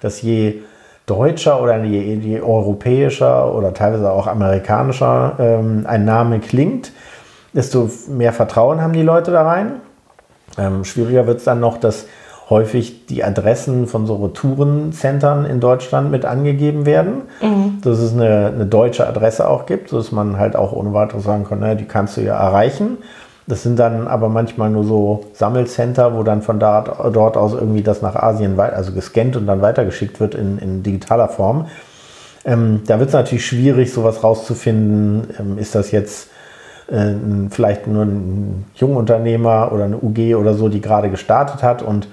dass je deutscher oder je, je europäischer oder teilweise auch amerikanischer ähm, ein Name klingt, desto mehr Vertrauen haben die Leute da rein. Ähm, schwieriger wird es dann noch, dass häufig die Adressen von so Retourencentern in Deutschland mit angegeben werden, mhm. dass es eine, eine, deutsche Adresse auch gibt, sodass man halt auch ohne weiteres sagen kann, naja, die kannst du ja erreichen. Das sind dann aber manchmal nur so Sammelcenter, wo dann von dort, dort aus irgendwie das nach Asien also gescannt und dann weitergeschickt wird in, in digitaler Form. Ähm, da wird es natürlich schwierig, sowas rauszufinden. Ähm, ist das jetzt äh, vielleicht nur ein Jungunternehmer oder eine UG oder so, die gerade gestartet hat und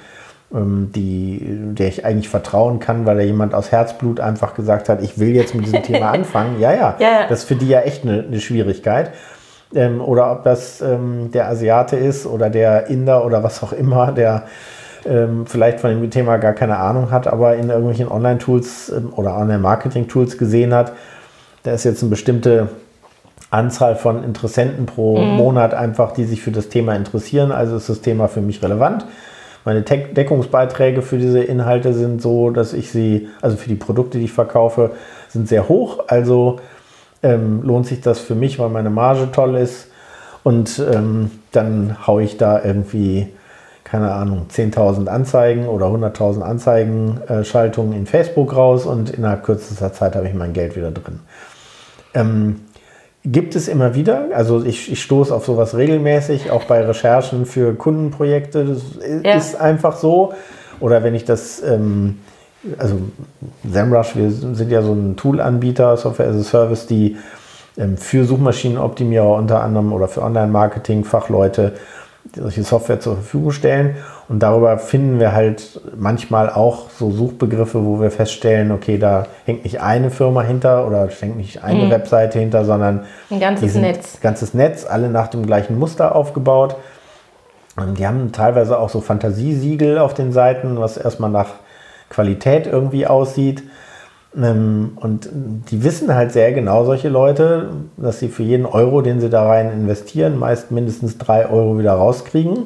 die, der ich eigentlich vertrauen kann, weil da jemand aus Herzblut einfach gesagt hat, ich will jetzt mit diesem Thema anfangen. Ja, ja, ja, das ist für die ja echt eine, eine Schwierigkeit. Ähm, oder ob das ähm, der Asiate ist oder der Inder oder was auch immer, der ähm, vielleicht von dem Thema gar keine Ahnung hat, aber in irgendwelchen Online-Tools ähm, oder Online-Marketing-Tools gesehen hat, da ist jetzt eine bestimmte Anzahl von Interessenten pro mhm. Monat einfach, die sich für das Thema interessieren. Also ist das Thema für mich relevant. Meine Deckungsbeiträge für diese Inhalte sind so, dass ich sie, also für die Produkte, die ich verkaufe, sind sehr hoch. Also ähm, lohnt sich das für mich, weil meine Marge toll ist. Und ähm, dann haue ich da irgendwie, keine Ahnung, 10.000 Anzeigen oder 100.000 Anzeigenschaltungen in Facebook raus und innerhalb kürzester Zeit habe ich mein Geld wieder drin. Ähm, Gibt es immer wieder. Also ich, ich stoße auf sowas regelmäßig, auch bei Recherchen für Kundenprojekte. Das ja. ist einfach so. Oder wenn ich das, ähm, also SEMrush, wir sind ja so ein Tool-Anbieter, Software as a Service, die ähm, für Suchmaschinenoptimierer unter anderem oder für Online-Marketing, Fachleute solche Software zur Verfügung stellen. Und darüber finden wir halt manchmal auch so Suchbegriffe, wo wir feststellen, okay, da hängt nicht eine Firma hinter oder hängt nicht eine mhm. Webseite hinter, sondern ein ganzes Netz. Ganzes Netz, alle nach dem gleichen Muster aufgebaut. Und die haben teilweise auch so Fantasiesiegel auf den Seiten, was erstmal nach Qualität irgendwie aussieht. Ähm, und die wissen halt sehr genau, solche Leute, dass sie für jeden Euro, den sie da rein investieren, meist mindestens drei Euro wieder rauskriegen.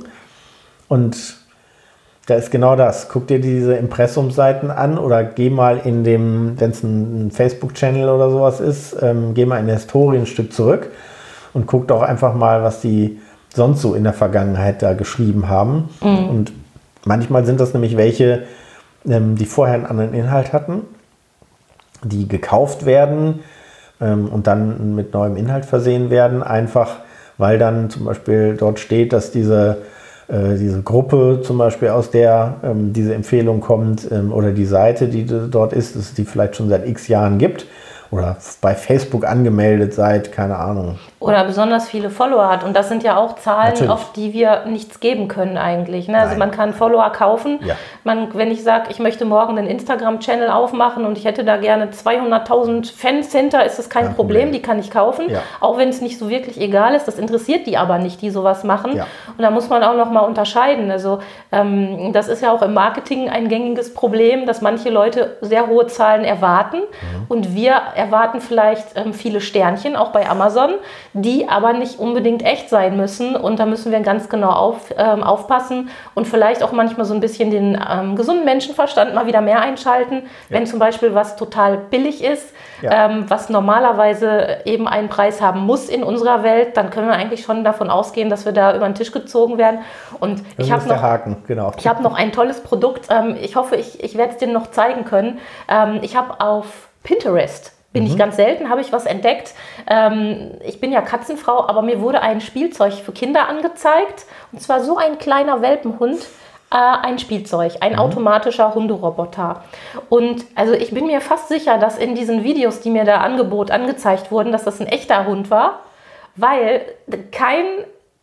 Und da ist genau das. Guck dir diese Impressumseiten an oder geh mal in dem, wenn es ein, Facebook-Channel oder sowas ist, ähm, geh mal in der Historie ein Stück zurück und guck doch einfach mal, was die sonst so in der Vergangenheit da geschrieben haben. Mhm. Und manchmal sind das nämlich welche, ähm, die vorher einen anderen Inhalt hatten die gekauft werden ähm, und dann mit neuem Inhalt versehen werden, einfach weil dann zum Beispiel dort steht, dass diese äh, diese Gruppe zum Beispiel, aus der ähm, diese Empfehlung kommt, ähm, oder die Seite, die dort ist, die vielleicht schon seit x Jahren gibt oder bei Facebook angemeldet seid, keine Ahnung. Oder besonders viele Follower hat. Und das sind ja auch Zahlen, Natürlich. auf die wir nichts geben können eigentlich. Ne? Also man kann Follower kaufen. Ja. Man, wenn ich sage, ich möchte morgen einen Instagram-Channel aufmachen und ich hätte da gerne 200.000 Fans hinter, ist das kein, kein Problem. Problem. Die kann ich kaufen. Ja. Auch wenn es nicht so wirklich egal ist. Das interessiert die aber nicht, die sowas machen. Ja. Und da muss man auch noch mal unterscheiden. Also ähm, das ist ja auch im Marketing ein gängiges Problem, dass manche Leute sehr hohe Zahlen erwarten. Mhm. Und wir erwarten vielleicht ähm, viele Sternchen, auch bei Amazon, die aber nicht unbedingt echt sein müssen. Und da müssen wir ganz genau auf, ähm, aufpassen und vielleicht auch manchmal so ein bisschen den ähm, gesunden Menschenverstand mal wieder mehr einschalten. Ja. Wenn zum Beispiel was total billig ist, ja. Ähm, was normalerweise eben einen Preis haben muss in unserer Welt, dann können wir eigentlich schon davon ausgehen, dass wir da über den Tisch gezogen werden. Und das ich habe noch, genau. Ich noch ein tolles Produkt. Ähm, ich hoffe, ich, ich werde es dir noch zeigen können. Ähm, ich habe auf Pinterest bin mhm. ich ganz selten, habe ich was entdeckt. Ähm, ich bin ja Katzenfrau, aber mir wurde ein Spielzeug für Kinder angezeigt. Und zwar so ein kleiner Welpenhund. Äh, ein Spielzeug, ein mhm. automatischer Hunderoboter. Und also ich bin mir fast sicher, dass in diesen Videos, die mir da Angebot angezeigt wurden, dass das ein echter Hund war, weil kein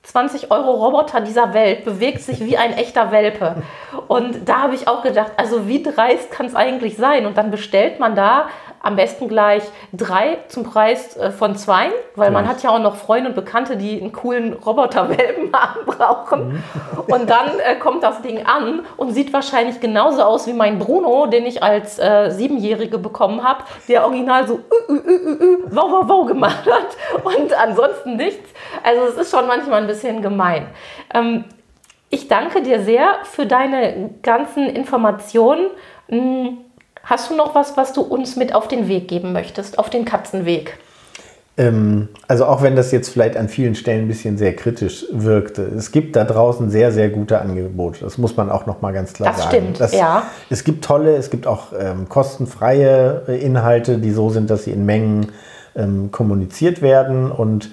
20 Euro Roboter dieser Welt bewegt sich wie ein echter Welpe. Und da habe ich auch gedacht, also wie dreist kann es eigentlich sein? Und dann bestellt man da am besten gleich drei zum Preis äh, von zwei, weil man hat ja auch noch Freunde und Bekannte, die einen coolen Roboterwelpen brauchen. Mhm. Und dann äh, kommt das Ding an und sieht wahrscheinlich genauso aus wie mein Bruno, den ich als äh, Siebenjährige bekommen habe, der original so ü, ü, wow, wow, wow gemacht hat und ansonsten nichts. Also es ist schon manchmal ein bisschen gemein. Ähm, ich danke dir sehr für deine ganzen Informationen. Hast du noch was, was du uns mit auf den Weg geben möchtest, auf den Katzenweg? Ähm, also auch wenn das jetzt vielleicht an vielen Stellen ein bisschen sehr kritisch wirkte, es gibt da draußen sehr, sehr gute Angebote. Das muss man auch noch mal ganz klar das sagen. Stimmt, das stimmt, ja. Es gibt tolle, es gibt auch ähm, kostenfreie äh, Inhalte, die so sind, dass sie in Mengen ähm, kommuniziert werden und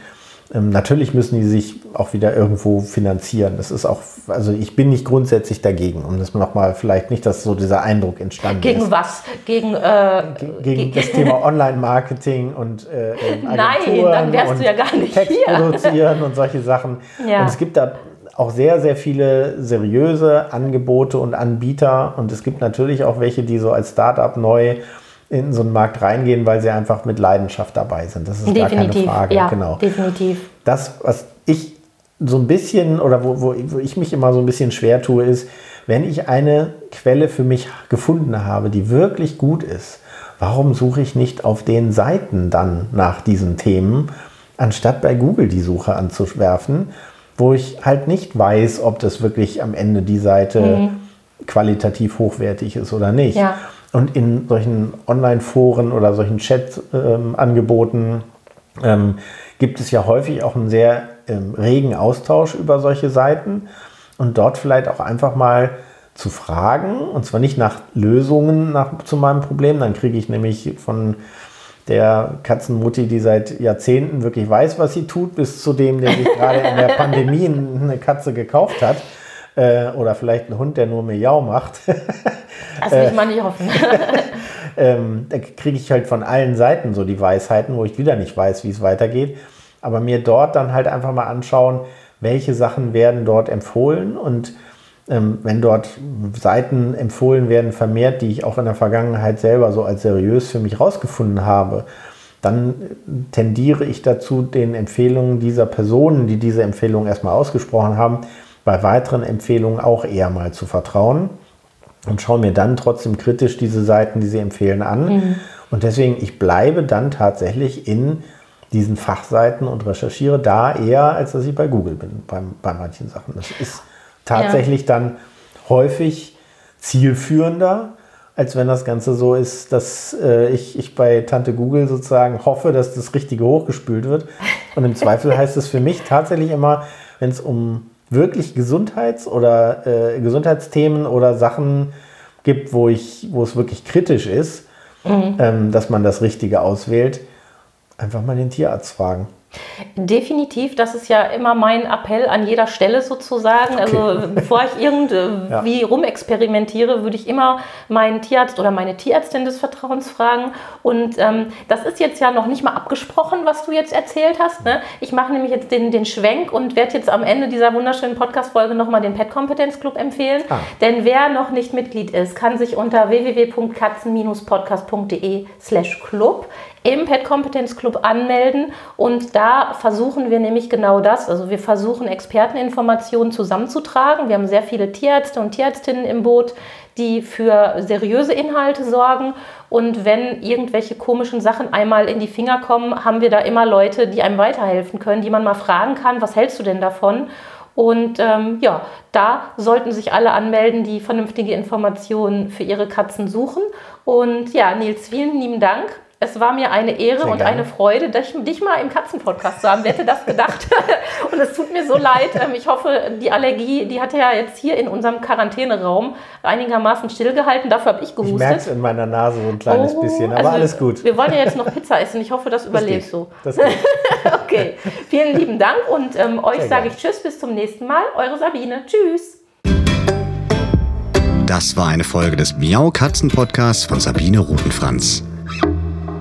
ähm, natürlich müssen die sich auch wieder irgendwo finanzieren. Das ist auch, also ich bin nicht grundsätzlich dagegen, um das nochmal vielleicht nicht, dass so dieser Eindruck entstanden gegen ist. Gegen was? Gegen, äh, Ge gegen das Thema Online-Marketing und äh, Nein, dann wärst du ja gar nicht Text hier. produzieren und solche Sachen. Ja. Und es gibt da auch sehr, sehr viele seriöse Angebote und Anbieter und es gibt natürlich auch welche, die so als Startup neu in so einen Markt reingehen, weil sie einfach mit Leidenschaft dabei sind. Das ist definitiv, gar keine Frage. Ja, genau. definitiv. Das, was ich so ein bisschen oder wo, wo, wo ich mich immer so ein bisschen schwer tue, ist, wenn ich eine Quelle für mich gefunden habe, die wirklich gut ist, warum suche ich nicht auf den Seiten dann nach diesen Themen, anstatt bei Google die Suche anzuwerfen, wo ich halt nicht weiß, ob das wirklich am Ende die Seite mhm. qualitativ hochwertig ist oder nicht. Ja. Und in solchen Online-Foren oder solchen Chat-Angeboten ähm, gibt es ja häufig auch einen sehr ähm, regen Austausch über solche Seiten und dort vielleicht auch einfach mal zu fragen, und zwar nicht nach Lösungen nach, zu meinem Problem, dann kriege ich nämlich von der Katzenmutti, die seit Jahrzehnten wirklich weiß, was sie tut, bis zu dem, der sich gerade in der Pandemie eine Katze gekauft hat. Äh, oder vielleicht ein Hund, der nur Miau macht. Das will ich mal nicht hoffen. ähm, da kriege ich halt von allen Seiten so die Weisheiten, wo ich wieder nicht weiß, wie es weitergeht. Aber mir dort dann halt einfach mal anschauen, welche Sachen werden dort empfohlen und ähm, wenn dort Seiten empfohlen werden, vermehrt, die ich auch in der Vergangenheit selber so als seriös für mich rausgefunden habe, dann tendiere ich dazu, den Empfehlungen dieser Personen, die diese Empfehlungen erstmal ausgesprochen haben, bei weiteren Empfehlungen auch eher mal zu vertrauen und schaue mir dann trotzdem kritisch diese Seiten, die sie empfehlen, an. Mhm. Und deswegen, ich bleibe dann tatsächlich in diesen Fachseiten und recherchiere da eher, als dass ich bei Google bin, bei, bei manchen Sachen. Das ist tatsächlich ja. dann häufig zielführender, als wenn das Ganze so ist, dass äh, ich, ich bei Tante Google sozusagen hoffe, dass das Richtige hochgespült wird. Und im Zweifel heißt es für mich tatsächlich immer, wenn es um wirklich Gesundheits- oder äh, Gesundheitsthemen oder Sachen gibt, wo, ich, wo es wirklich kritisch ist, mhm. ähm, dass man das Richtige auswählt, einfach mal den Tierarzt fragen. Definitiv, das ist ja immer mein Appell an jeder Stelle sozusagen. Okay. Also bevor ich irgendwie ja. rumexperimentiere, würde ich immer meinen Tierarzt oder meine Tierärztin des Vertrauens fragen. Und ähm, das ist jetzt ja noch nicht mal abgesprochen, was du jetzt erzählt hast. Ne? Ich mache nämlich jetzt den, den Schwenk und werde jetzt am Ende dieser wunderschönen Podcast-Folge nochmal den Pet Competence Club empfehlen. Ah. Denn wer noch nicht Mitglied ist, kann sich unter www.katzen-podcast.de slash club im Pet Kompetenz Club anmelden und da versuchen wir nämlich genau das. Also wir versuchen Experteninformationen zusammenzutragen. Wir haben sehr viele Tierärzte und Tierärztinnen im Boot, die für seriöse Inhalte sorgen. Und wenn irgendwelche komischen Sachen einmal in die Finger kommen, haben wir da immer Leute, die einem weiterhelfen können, die man mal fragen kann, was hältst du denn davon? Und ähm, ja, da sollten sich alle anmelden, die vernünftige Informationen für ihre Katzen suchen. Und ja, Nils, vielen lieben Dank es war mir eine Ehre Sehr und gerne. eine Freude, dich, dich mal im Katzenpodcast zu haben. Wer hätte das gedacht? und es tut mir so leid. Ähm, ich hoffe, die Allergie, die hatte ja jetzt hier in unserem Quarantäneraum einigermaßen stillgehalten. Dafür habe ich gehustet. Ich merke es in meiner Nase so ein kleines oh, bisschen, aber also alles gut. Wir wollen ja jetzt noch Pizza essen. Ich hoffe, das überlebst du. Das okay, vielen lieben Dank und ähm, euch sage ich Tschüss, bis zum nächsten Mal. Eure Sabine. Tschüss. Das war eine Folge des Miau Katzen Podcasts von Sabine Rutenfranz.